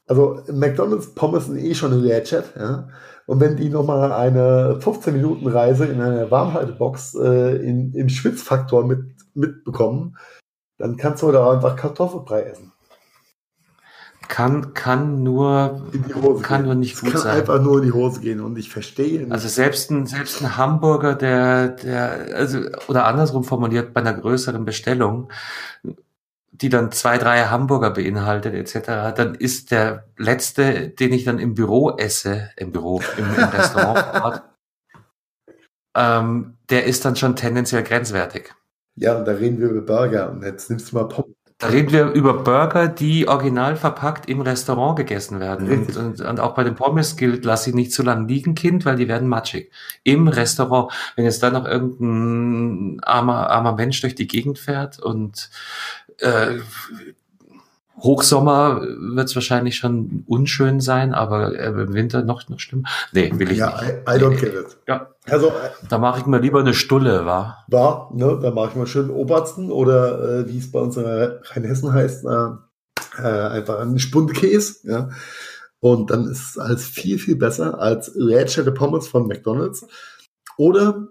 Speaker 2: also McDonalds Pommes sind eh schon Legend, ja. Und wenn die nochmal eine 15-Minuten-Reise in einer Warmhaltebox äh, in, im Schwitzfaktor mit, mitbekommen, dann kannst du da einfach Kartoffelbrei essen.
Speaker 1: Kann, kann nur,
Speaker 2: in die Hose
Speaker 1: kann
Speaker 2: gehen.
Speaker 1: nur nicht gut
Speaker 2: kann
Speaker 1: sein.
Speaker 2: einfach nur in die Hose gehen und ich verstehe
Speaker 1: nicht. Also selbst ein, selbst ein Hamburger, der, der, also, oder andersrum formuliert, bei einer größeren Bestellung, die dann zwei, drei Hamburger beinhaltet etc., dann ist der letzte, den ich dann im Büro esse, im Büro, im, im [LAUGHS] Restaurant, ähm, der ist dann schon tendenziell grenzwertig.
Speaker 2: Ja, und da reden wir über Burger und jetzt nimmst du mal Pommes.
Speaker 1: Da reden wir über Burger, die original verpackt im Restaurant gegessen werden. Und, und, und, auch bei den Pommes gilt, lass sie nicht zu lang liegen, Kind, weil die werden matschig. Im Restaurant. Wenn jetzt da noch irgendein armer, armer Mensch durch die Gegend fährt und äh, Hochsommer wird es wahrscheinlich schon unschön sein, aber äh, im Winter noch, noch schlimmer. Nee, will ich
Speaker 2: ja,
Speaker 1: nicht.
Speaker 2: I, I don't get it.
Speaker 1: Ja. Also, da mache ich mir lieber eine Stulle, wa?
Speaker 2: War, ne, da mache ich mal schön Obersten oder äh, wie es bei uns in Rheinhessen heißt, äh, äh, einfach einen Spundkäse, ja. Und dann ist es alles viel, viel besser als Rätschete Pommes von McDonalds. Oder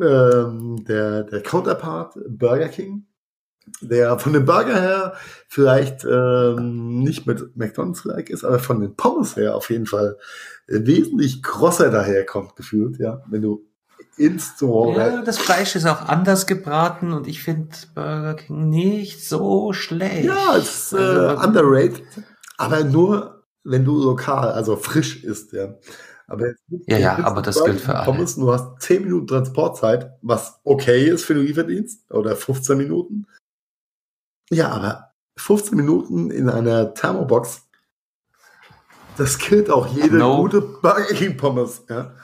Speaker 2: ähm, der, der Counterpart Burger King der von dem Burger her vielleicht ähm, nicht mit McDonalds-like ist, aber von den Pommes her auf jeden Fall äh, wesentlich krosser daherkommt, gefühlt, ja. Wenn du ins
Speaker 1: Ja, das Fleisch ist auch anders gebraten und ich finde Burger King nicht so schlecht.
Speaker 2: Ja, es ist äh, also, underrated, aber nur wenn du lokal, also frisch isst, ja.
Speaker 1: Aber ja, ja, aber das gilt für alle.
Speaker 2: Pommes, du hast 10 Minuten Transportzeit, was okay ist für den Lieferdienst, oder 15 Minuten. Ja, aber 15 Minuten in einer Thermobox, das killt auch jede no, gute Burger King Pommes. Ja?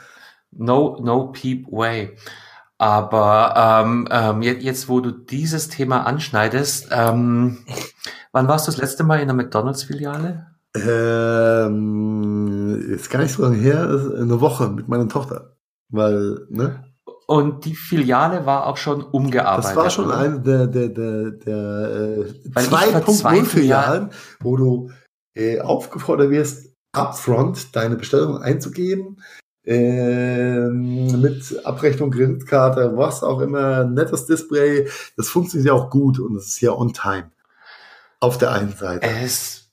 Speaker 1: No, no peep way. Aber ähm, ähm, jetzt, wo du dieses Thema anschneidest, ähm, wann warst du das letzte Mal in der McDonalds-Filiale?
Speaker 2: Ähm, ist gar nicht so lange her, eine Woche mit meiner Tochter. Weil, ne?
Speaker 1: Und die Filiale war auch schon umgearbeitet.
Speaker 2: Das war schon eine der, der, der, der äh, 2.0 Filialen, wo du äh, aufgefordert wirst, upfront deine Bestellung einzugeben. Äh, mit Abrechnung, Kreditkarte, was auch immer, nettes Display. Das funktioniert ja auch gut und es ist ja on time. Auf der einen Seite.
Speaker 1: Es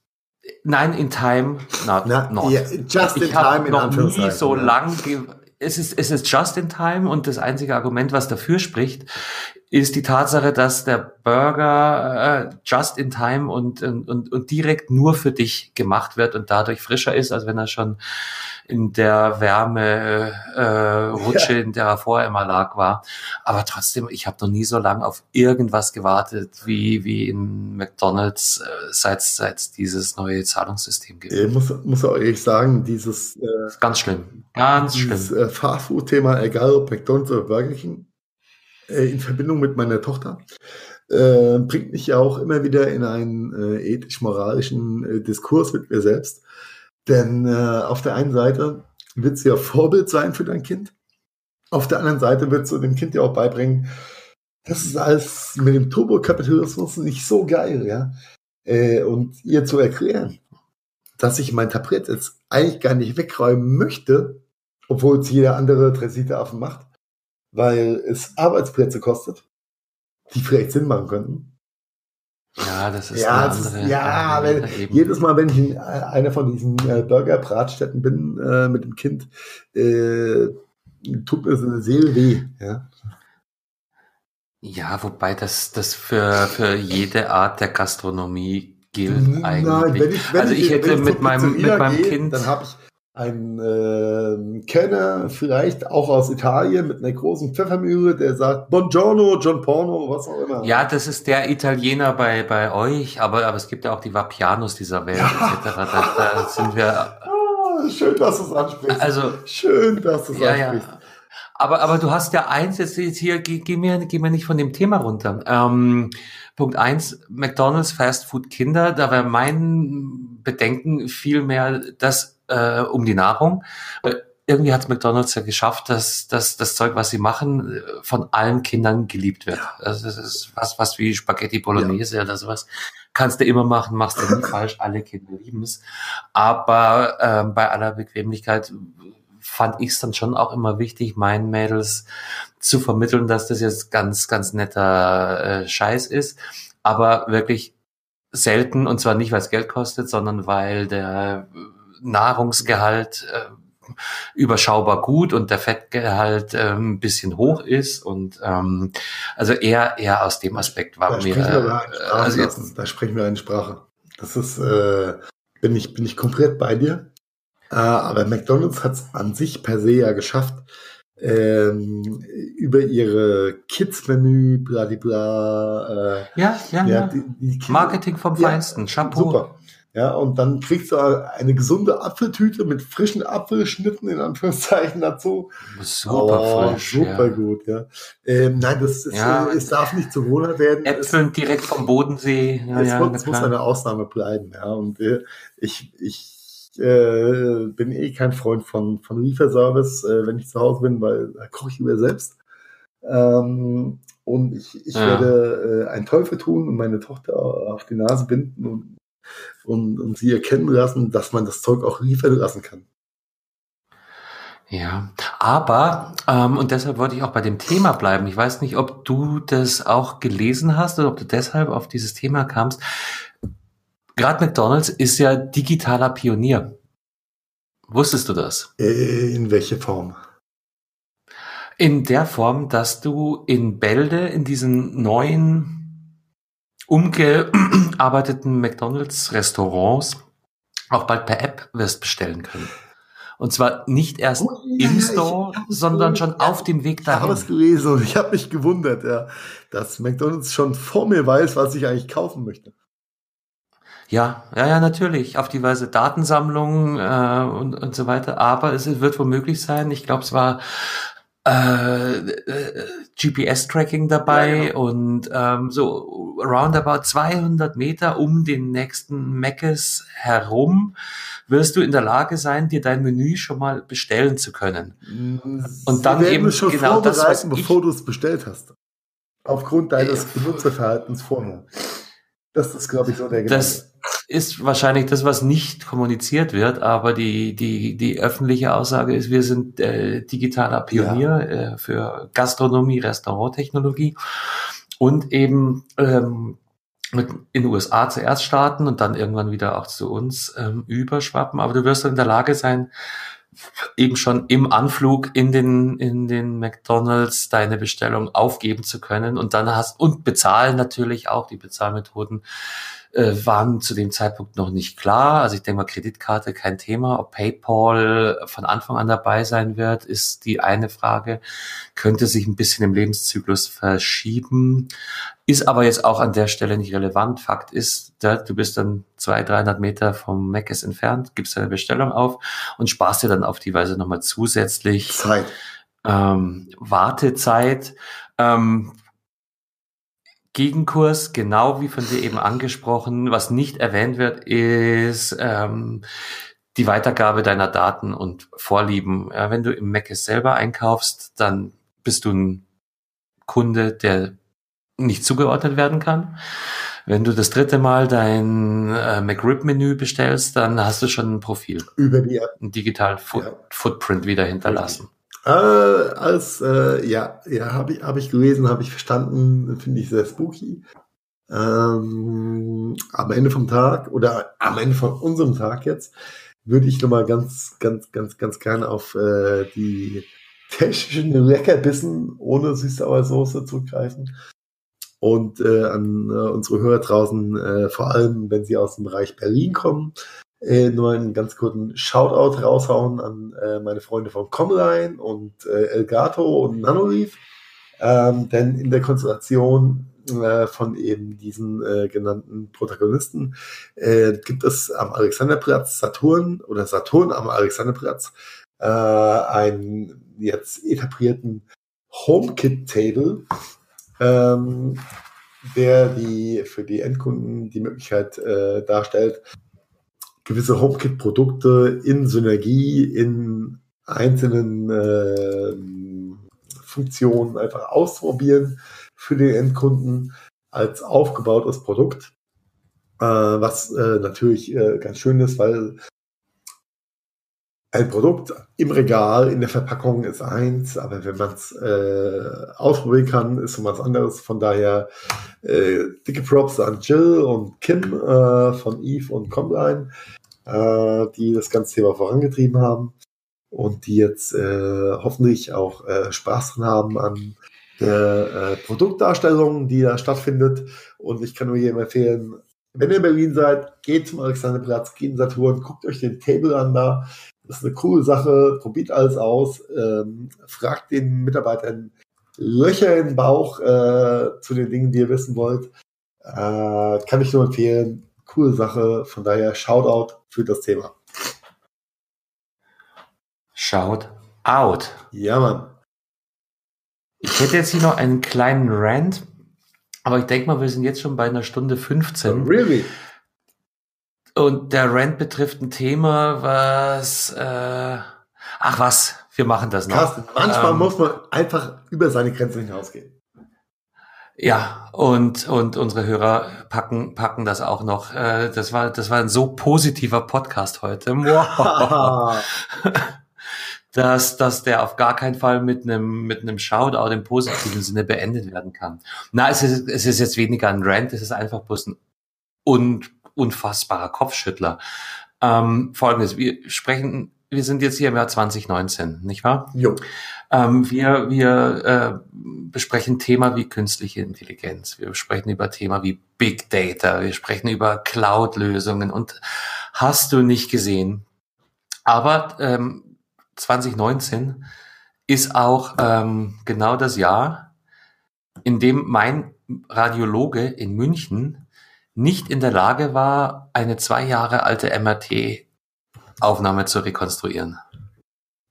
Speaker 1: Nein, in time, not,
Speaker 2: Na, not. Yeah, just
Speaker 1: in
Speaker 2: ich time in
Speaker 1: noch nie so ja. lang es ist, es ist just in time und das einzige Argument, was dafür spricht, ist die Tatsache, dass der Burger äh, just in time und, und, und direkt nur für dich gemacht wird und dadurch frischer ist, als wenn er schon in der Wärme äh, Rutsche, ja. in der er vorher immer lag, war. Aber trotzdem, ich habe noch nie so lange auf irgendwas gewartet wie, wie in McDonalds, äh, seit seit dieses neue Zahlungssystem
Speaker 2: gibt. Ich muss, muss auch ehrlich sagen, dieses
Speaker 1: äh, ganz schlimm, ganz
Speaker 2: dieses,
Speaker 1: schlimm.
Speaker 2: Äh, Fastfood-Thema, egal ob McDonalds oder Burger King, äh, in Verbindung mit meiner Tochter, äh, bringt mich ja auch immer wieder in einen äh, ethisch-moralischen äh, Diskurs mit mir selbst. Denn äh, auf der einen Seite wird sie ja Vorbild sein für dein Kind. Auf der anderen Seite wird du dem Kind ja auch beibringen, das ist alles mit dem Turbokapitalismus nicht so geil, ja. Äh, und ihr zu erklären, dass ich mein Tablett jetzt eigentlich gar nicht wegräumen möchte, obwohl es jeder andere Transitaffen macht, weil es Arbeitsplätze kostet, die vielleicht Sinn machen könnten.
Speaker 1: Ja, das ist
Speaker 2: ja, eine andere, ist, ja wenn, jedes Mal, wenn ich in einer von diesen äh, Burger-Bratstätten bin äh, mit dem Kind, äh, tut mir so eine Seele weh. Ja,
Speaker 1: ja wobei das, das für, für jede Art der Gastronomie gilt eigentlich. Nein,
Speaker 2: wenn ich, wenn
Speaker 1: also ich, ich hätte mit meinem, mit meinem
Speaker 2: gehe,
Speaker 1: Kind.
Speaker 2: Dann habe ich ein äh, Kenner, vielleicht auch aus Italien, mit einer großen Pfeffermühle, der sagt Buongiorno, John Porno, was auch immer.
Speaker 1: Ja, das ist der Italiener bei, bei euch, aber, aber es gibt ja auch die Vapianos dieser Welt, ja. etc. Da, da sind wir.
Speaker 2: Ah, schön, dass du es ansprichst.
Speaker 1: Also,
Speaker 2: schön, dass du es ja, ansprichst. Ja.
Speaker 1: Aber, aber du hast ja eins, jetzt, jetzt hier, geh, geh, mir, geh mir nicht von dem Thema runter. Ähm, Punkt eins, McDonalds, Fast Food Kinder, da wäre mein Bedenken viel mehr, dass äh, um die Nahrung. Irgendwie hat McDonald's ja geschafft, dass, dass das Zeug, was sie machen, von allen Kindern geliebt wird. Ja. Also das ist was, was wie Spaghetti Bolognese ja. oder sowas. Kannst du immer machen, machst du nie [LAUGHS] falsch, alle Kinder lieben es. Aber ähm, bei aller Bequemlichkeit fand ich es dann schon auch immer wichtig, meinen Mädels zu vermitteln, dass das jetzt ganz, ganz netter äh, Scheiß ist, aber wirklich selten und zwar nicht, weil es Geld kostet, sondern weil der Nahrungsgehalt äh, überschaubar gut und der Fettgehalt äh, ein bisschen hoch ist und ähm, also eher eher aus dem Aspekt war
Speaker 2: da
Speaker 1: mir
Speaker 2: äh, also jetzt, da sprechen wir eine Sprache. Das ist äh, bin ich bin ich komplett bei dir. Äh, aber McDonald's hat es an sich per se ja geschafft, ähm, über ihre Kids-Menü, bla, bla,
Speaker 1: äh, ja, ja, ja. Die, die Marketing vom Feinsten, ja, Chapeau. Super.
Speaker 2: Ja, und dann kriegst du eine gesunde Apfeltüte mit frischen Apfelschnitten in Anführungszeichen dazu.
Speaker 1: Super oh, frisch.
Speaker 2: Super ja. gut, ja. Ähm, nein, das ist, ja, äh, es darf nicht zu wohler werden.
Speaker 1: Äpfeln direkt vom Bodensee.
Speaker 2: Ja, es, muss, muss eine Ausnahme bleiben, ja. Und äh, ich, ich äh, bin eh kein Freund von, von Lieferservice, äh, wenn ich zu Hause bin, weil da koche ich über selbst. Ähm, und ich, ich werde äh, einen Teufel tun und meine Tochter auf die Nase binden und und, und sie erkennen lassen, dass man das Zeug auch liefern lassen kann.
Speaker 1: Ja, aber, ähm, und deshalb wollte ich auch bei dem Thema bleiben. Ich weiß nicht, ob du das auch gelesen hast oder ob du deshalb auf dieses Thema kamst. Gerade McDonald's ist ja digitaler Pionier. Wusstest du das?
Speaker 2: Äh, in welche Form?
Speaker 1: In der Form, dass du in Bälde, in diesen neuen umgearbeiteten [CLEARS THROAT] McDonalds-Restaurants auch bald per App wirst bestellen können. Und zwar nicht erst oh, ja, im Store, sondern schon ja, auf dem Weg dahin.
Speaker 2: Ich habe es gelesen und ich habe mich gewundert, ja, dass McDonald's schon vor mir weiß, was ich eigentlich kaufen möchte.
Speaker 1: Ja, ja, ja, natürlich. Auf die Weise Datensammlung äh, und, und so weiter. Aber es wird womöglich sein. Ich glaube, es war äh, äh GPS-Tracking dabei ja, genau. und ähm, so roundabout 200 Meter um den nächsten Meckes herum wirst du in der Lage sein, dir dein Menü schon mal bestellen zu können.
Speaker 2: Und dann Sie eben schon genau das, was bevor du es bestellt hast. Aufgrund deines äh, Benutzerverhaltens vorher. Das ist, glaube ich, so der
Speaker 1: Gedanke. Das ist wahrscheinlich das, was nicht kommuniziert wird, aber die, die, die öffentliche Aussage ist, wir sind äh, digitaler Pionier ja. äh, für Gastronomie, Restauranttechnologie und eben ähm, mit in den USA zuerst starten und dann irgendwann wieder auch zu uns ähm, überschwappen. Aber du wirst in der Lage sein, eben schon im Anflug in den, in den McDonalds deine Bestellung aufgeben zu können und dann hast, und bezahlen natürlich auch, die Bezahlmethoden äh, waren zu dem Zeitpunkt noch nicht klar. Also ich denke mal, Kreditkarte kein Thema. Ob PayPal von Anfang an dabei sein wird, ist die eine Frage. Könnte sich ein bisschen im Lebenszyklus verschieben. Ist aber jetzt auch an der Stelle nicht relevant. Fakt ist, du bist dann zwei, 300 Meter vom Mc's entfernt, gibst deine Bestellung auf und sparst dir dann auf die Weise nochmal zusätzlich
Speaker 2: Zeit.
Speaker 1: Ähm, Wartezeit. Ähm, Gegenkurs, genau wie von dir eben angesprochen. Was nicht erwähnt wird, ist ähm, die Weitergabe deiner Daten und Vorlieben. Ja, wenn du im Mac selber einkaufst, dann bist du ein Kunde, der nicht zugeordnet werden kann. Wenn du das dritte Mal dein äh, McRib-Menü bestellst, dann hast du schon ein Profil.
Speaker 2: Über die App.
Speaker 1: Ein Digital Foot ja. Footprint wieder hinterlassen.
Speaker 2: Äh, als, äh, ja, ja, habe ich, hab ich gelesen, habe ich verstanden, finde ich sehr spooky. Ähm, am Ende vom Tag oder am Ende von unserem Tag jetzt würde ich nochmal ganz, ganz, ganz, ganz gerne auf äh, die technischen Leckerbissen ohne Süß-Sauer-Soße zurückgreifen. Und äh, an äh, unsere Hörer draußen, äh, vor allem wenn sie aus dem Bereich Berlin kommen, äh, nur einen ganz kurzen Shoutout raushauen an äh, meine Freunde von Comline und äh, Elgato und Nanoleaf. Ähm, denn in der Konstellation äh, von eben diesen äh, genannten Protagonisten äh, gibt es am Alexanderplatz Saturn oder Saturn am Alexanderplatz äh, einen jetzt etablierten HomeKit-Table, ähm, der die für die Endkunden die Möglichkeit äh, darstellt, gewisse HomeKit-Produkte in Synergie, in einzelnen äh, Funktionen einfach ausprobieren für den Endkunden als aufgebautes Produkt. Äh, was äh, natürlich äh, ganz schön ist, weil ein Produkt im Regal, in der Verpackung ist eins, aber wenn man es äh, ausprobieren kann, ist so was anderes. Von daher äh, dicke Props an Jill und Kim äh, von Eve und Comline, äh, die das ganze Thema vorangetrieben haben und die jetzt äh, hoffentlich auch äh, Spaß dran haben an der Produktdarstellung, die da stattfindet. Und ich kann nur jedem empfehlen, wenn ihr in Berlin seid, geht zum Alexanderplatz, geht in Saturn, guckt euch den Table an da. Das ist eine coole Sache, probiert alles aus, ähm, fragt den Mitarbeitern Löcher in den Bauch äh, zu den Dingen, die ihr wissen wollt. Äh, kann ich nur empfehlen. Coole Sache. Von daher Shoutout für das Thema.
Speaker 1: Shout out.
Speaker 2: Ja, Mann.
Speaker 1: Ich hätte jetzt hier noch einen kleinen Rant, aber ich denke mal, wir sind jetzt schon bei einer Stunde 15.
Speaker 2: Really?
Speaker 1: Und der Rant betrifft ein Thema, was, äh, ach was, wir machen das noch.
Speaker 2: Carsten, manchmal ähm, muss man einfach über seine Grenzen hinausgehen.
Speaker 1: Ja, und, und unsere Hörer packen, packen das auch noch. Äh, das war, das war ein so positiver Podcast heute. [LAUGHS] dass, dass der auf gar keinen Fall mit einem, mit einem Shoutout im positiven Sinne beendet werden kann. Na, es ist, es ist jetzt weniger ein Rant, es ist einfach bloß ein un, unfassbarer Kopfschüttler. Ähm, Folgendes, wir sprechen, wir sind jetzt hier im Jahr 2019, nicht wahr?
Speaker 2: Jo.
Speaker 1: Ähm, wir wir äh, besprechen Thema wie künstliche Intelligenz. Wir sprechen über Thema wie Big Data. Wir sprechen über Cloud-Lösungen und hast du nicht gesehen. Aber ähm, 2019 ist auch ähm, genau das Jahr, in dem mein Radiologe in München nicht in der Lage war, eine zwei Jahre alte MRT-Aufnahme zu rekonstruieren.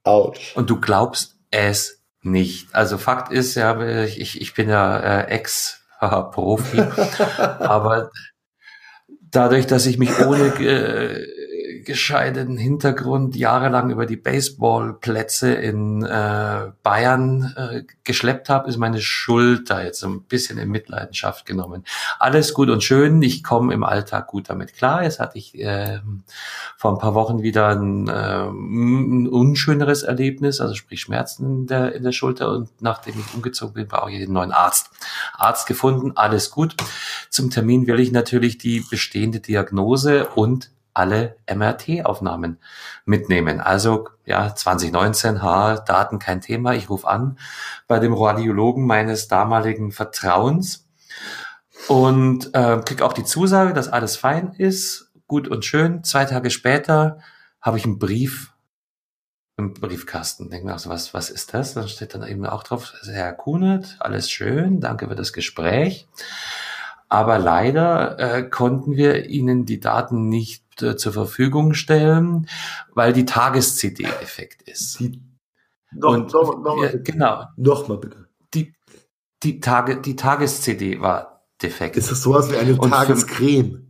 Speaker 2: Autsch.
Speaker 1: Und du glaubst es nicht. Also Fakt ist ja, ich, ich bin ja äh, Ex-Profi, [LAUGHS] aber dadurch, dass ich mich ohne äh, gescheiten Hintergrund jahrelang über die Baseballplätze in äh, Bayern äh, geschleppt habe, ist meine Schulter jetzt so ein bisschen in Mitleidenschaft genommen. Alles gut und schön, ich komme im Alltag gut damit klar. Jetzt hatte ich äh, vor ein paar Wochen wieder ein, äh, ein unschöneres Erlebnis, also sprich Schmerzen in der, in der Schulter und nachdem ich umgezogen bin, brauche ich einen neuen Arzt. Arzt gefunden, alles gut. Zum Termin will ich natürlich die bestehende Diagnose und alle MRT-Aufnahmen mitnehmen. Also ja, 2019, ha, Daten kein Thema. Ich rufe an bei dem Radiologen meines damaligen Vertrauens und äh, krieg auch die Zusage, dass alles fein ist, gut und schön. Zwei Tage später habe ich einen Brief im Briefkasten. Denke mir auch so, was, was ist das? Dann steht dann eben auch drauf, Herr Kunert, alles schön, danke für das Gespräch. Aber leider äh, konnten wir Ihnen die Daten nicht äh, zur Verfügung stellen, weil die Tages-CD defekt ist. Die,
Speaker 2: noch, Und, noch, noch
Speaker 1: wir, genau.
Speaker 2: Nochmal bitte.
Speaker 1: Die, die, Tage, die Tages-CD war defekt.
Speaker 2: Ist das sowas wie eine Tagescreme?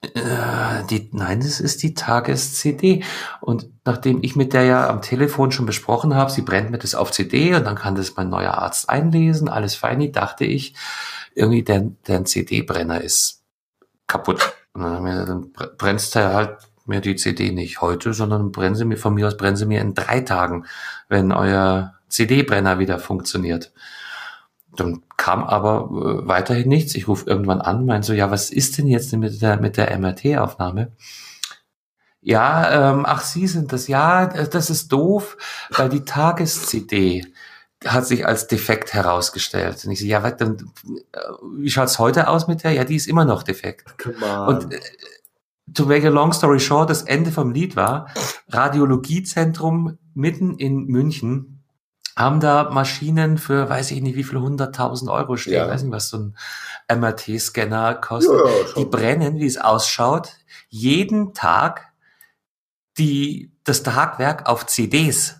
Speaker 1: Äh, die, nein, das ist die Tages-CD. Und nachdem ich mit der ja am Telefon schon besprochen habe, sie brennt mir das auf CD und dann kann das mein neuer Arzt einlesen, alles fein, dachte ich, irgendwie der, der CD-Brenner ist kaputt. Und dann, mir, dann brennst du halt mir die CD nicht heute, sondern brennen sie mir, von mir aus brennen sie mir in drei Tagen, wenn euer CD-Brenner wieder funktioniert. Dann kam aber äh, weiterhin nichts. Ich rufe irgendwann an, mein so, ja, was ist denn jetzt mit der, mit der MRT-Aufnahme? Ja, ähm, ach, Sie sind das. Ja, das ist doof, weil die Tages-CD, hat sich als defekt herausgestellt. Und ich so, ja, was, dann, äh, wie schaut's heute aus mit der? Ja, die ist immer noch defekt. Und äh, to make a long story short, das Ende vom Lied war, Radiologiezentrum mitten in München haben da Maschinen für, weiß ich nicht, wie viel, 100.000 Euro stehen. Ja. Weiß nicht, was so ein MRT-Scanner kostet. Ja, ja, die brennen, wie es ausschaut, jeden Tag die, das Tagwerk auf CDs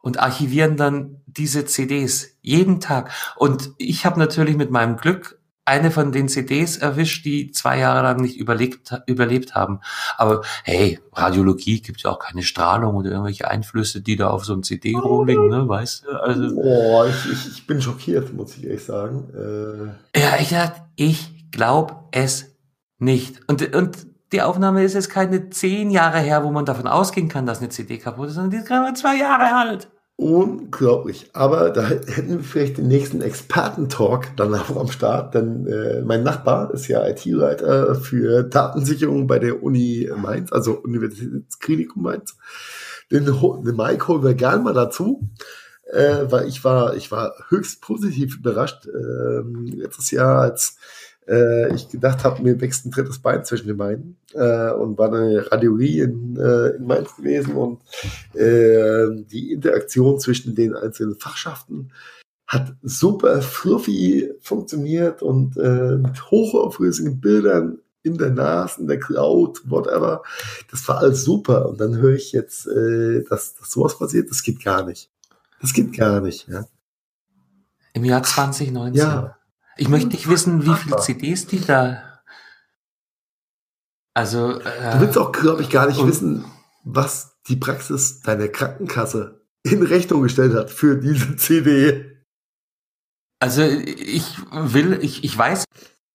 Speaker 1: und archivieren dann diese CDs jeden Tag. Und ich habe natürlich mit meinem Glück eine von den CDs erwischt, die zwei Jahre lang nicht überlebt, überlebt haben. Aber hey, Radiologie gibt ja auch keine Strahlung oder irgendwelche Einflüsse, die da auf so ein CD-Rolling, ne, weißt du?
Speaker 2: Also, oh, ich, ich, bin schockiert, muss ich ehrlich sagen.
Speaker 1: Äh. Ja, ich, ich glaube es nicht. Und, und die Aufnahme ist jetzt keine zehn Jahre her, wo man davon ausgehen kann, dass eine CD kaputt ist, sondern die ist gerade zwei Jahre alt.
Speaker 2: Unglaublich. Aber da hätten wir vielleicht den nächsten Experten-Talk dann auch am Start, denn äh, mein Nachbar ist ja IT-Leiter für Datensicherung bei der Uni Mainz, also Universitätsklinikum Mainz. Den, den Mike holen wir gerne mal dazu, äh, weil ich war, ich war höchst positiv überrascht äh, letztes Jahr, als äh, ich gedacht habe, mir wächst ein drittes Bein zwischen den Beinen äh, und war eine Radiologie in, äh, in Mainz gewesen und äh, die Interaktion zwischen den einzelnen Fachschaften hat super fluffy funktioniert und äh, mit hochauflösenden Bildern in der Nase, in der Cloud, whatever. Das war alles super. Und dann höre ich jetzt, äh, dass, dass sowas passiert. Das geht gar nicht. Das geht gar nicht. Ja.
Speaker 1: Im Jahr 2019. Ja. Ich möchte nicht wissen, wie viele CDs die da. Also.
Speaker 2: Äh, du willst auch, glaube ich, gar nicht wissen, was die Praxis deiner Krankenkasse in Rechnung gestellt hat für diese CD.
Speaker 1: Also ich will, ich, ich weiß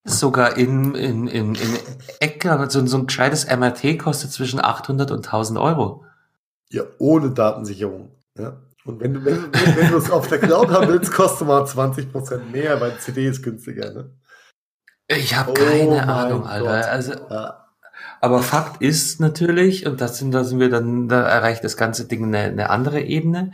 Speaker 1: sogar in, in, in, in Ecke, so, so ein gescheites MRT kostet zwischen 800 und 1000 Euro.
Speaker 2: Ja, ohne Datensicherung. Ja. Und wenn du, wenn, wenn du es auf der Cloud haben willst, kostet mal 20% mehr, weil CD ist günstiger, ne?
Speaker 1: Ich habe oh keine Ahnung, Alter. Gott. Also, ja. aber Fakt ist natürlich, und das sind, da sind wir dann, da erreicht das ganze Ding eine, eine andere Ebene.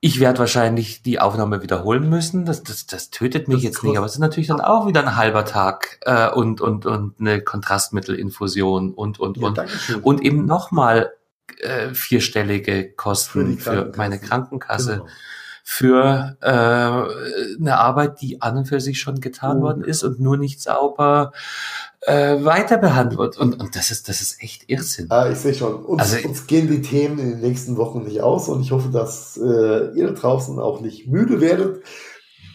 Speaker 1: Ich werde wahrscheinlich die Aufnahme wiederholen müssen. Das, das, das tötet mich das jetzt nicht, aber es ist natürlich dann auch wieder ein halber Tag äh, und, und, und eine Kontrastmittelinfusion und, und, ja, und. Und eben nochmal äh, vierstellige Kosten für, für meine Krankenkasse. Genau. Für äh, eine Arbeit, die an und für sich schon getan oh, worden ist und nur nicht sauber äh, weiter behandelt wird. Und, und das ist, das ist echt Irrsinn.
Speaker 2: Ah, ich sehe schon. Uns, also, uns gehen die Themen in den nächsten Wochen nicht aus und ich hoffe, dass äh, ihr draußen auch nicht müde werdet,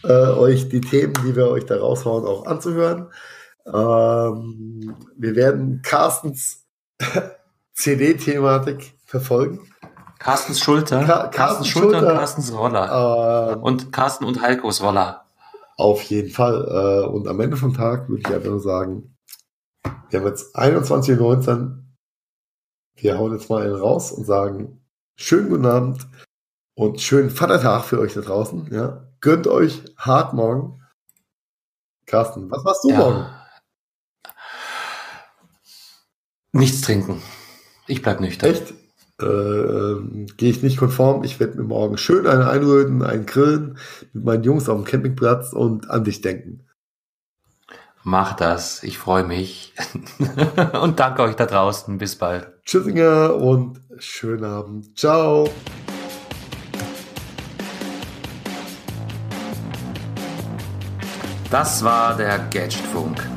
Speaker 2: äh, euch die Themen, die wir euch da raushauen, auch anzuhören. Ähm, wir werden Carstens CD-Thematik verfolgen.
Speaker 1: Carstens Schulter, Ka Carsten Schulter, Schulter, und Carstens Roller. Ähm, und Carsten und Heikos Roller.
Speaker 2: Auf jeden Fall. Äh, und am Ende vom Tag würde ich einfach nur sagen, wir haben jetzt 21.19 Uhr. Wir hauen jetzt mal einen raus und sagen, schönen guten Abend und schönen Vatertag für euch da draußen. Ja. Gönnt euch hart morgen. Carsten, was machst du ja. morgen?
Speaker 1: Nichts trinken. Ich bleib nüchtern.
Speaker 2: Echt? Äh, Gehe ich nicht konform. Ich werde mir morgen schön einen einröten, einen grillen mit meinen Jungs auf dem Campingplatz und an dich denken.
Speaker 1: Mach das. Ich freue mich. [LAUGHS] und danke euch da draußen. Bis bald.
Speaker 2: Tschüssinger und schönen Abend. Ciao.
Speaker 1: Das war der Gadgetfunk.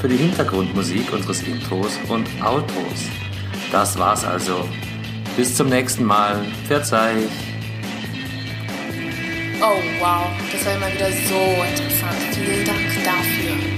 Speaker 1: für die Hintergrundmusik unseres Intros und Outros. Das war's also. Bis zum nächsten Mal. Verzeih.
Speaker 3: Oh wow, das war immer wieder so interessant. Vielen Dank dafür.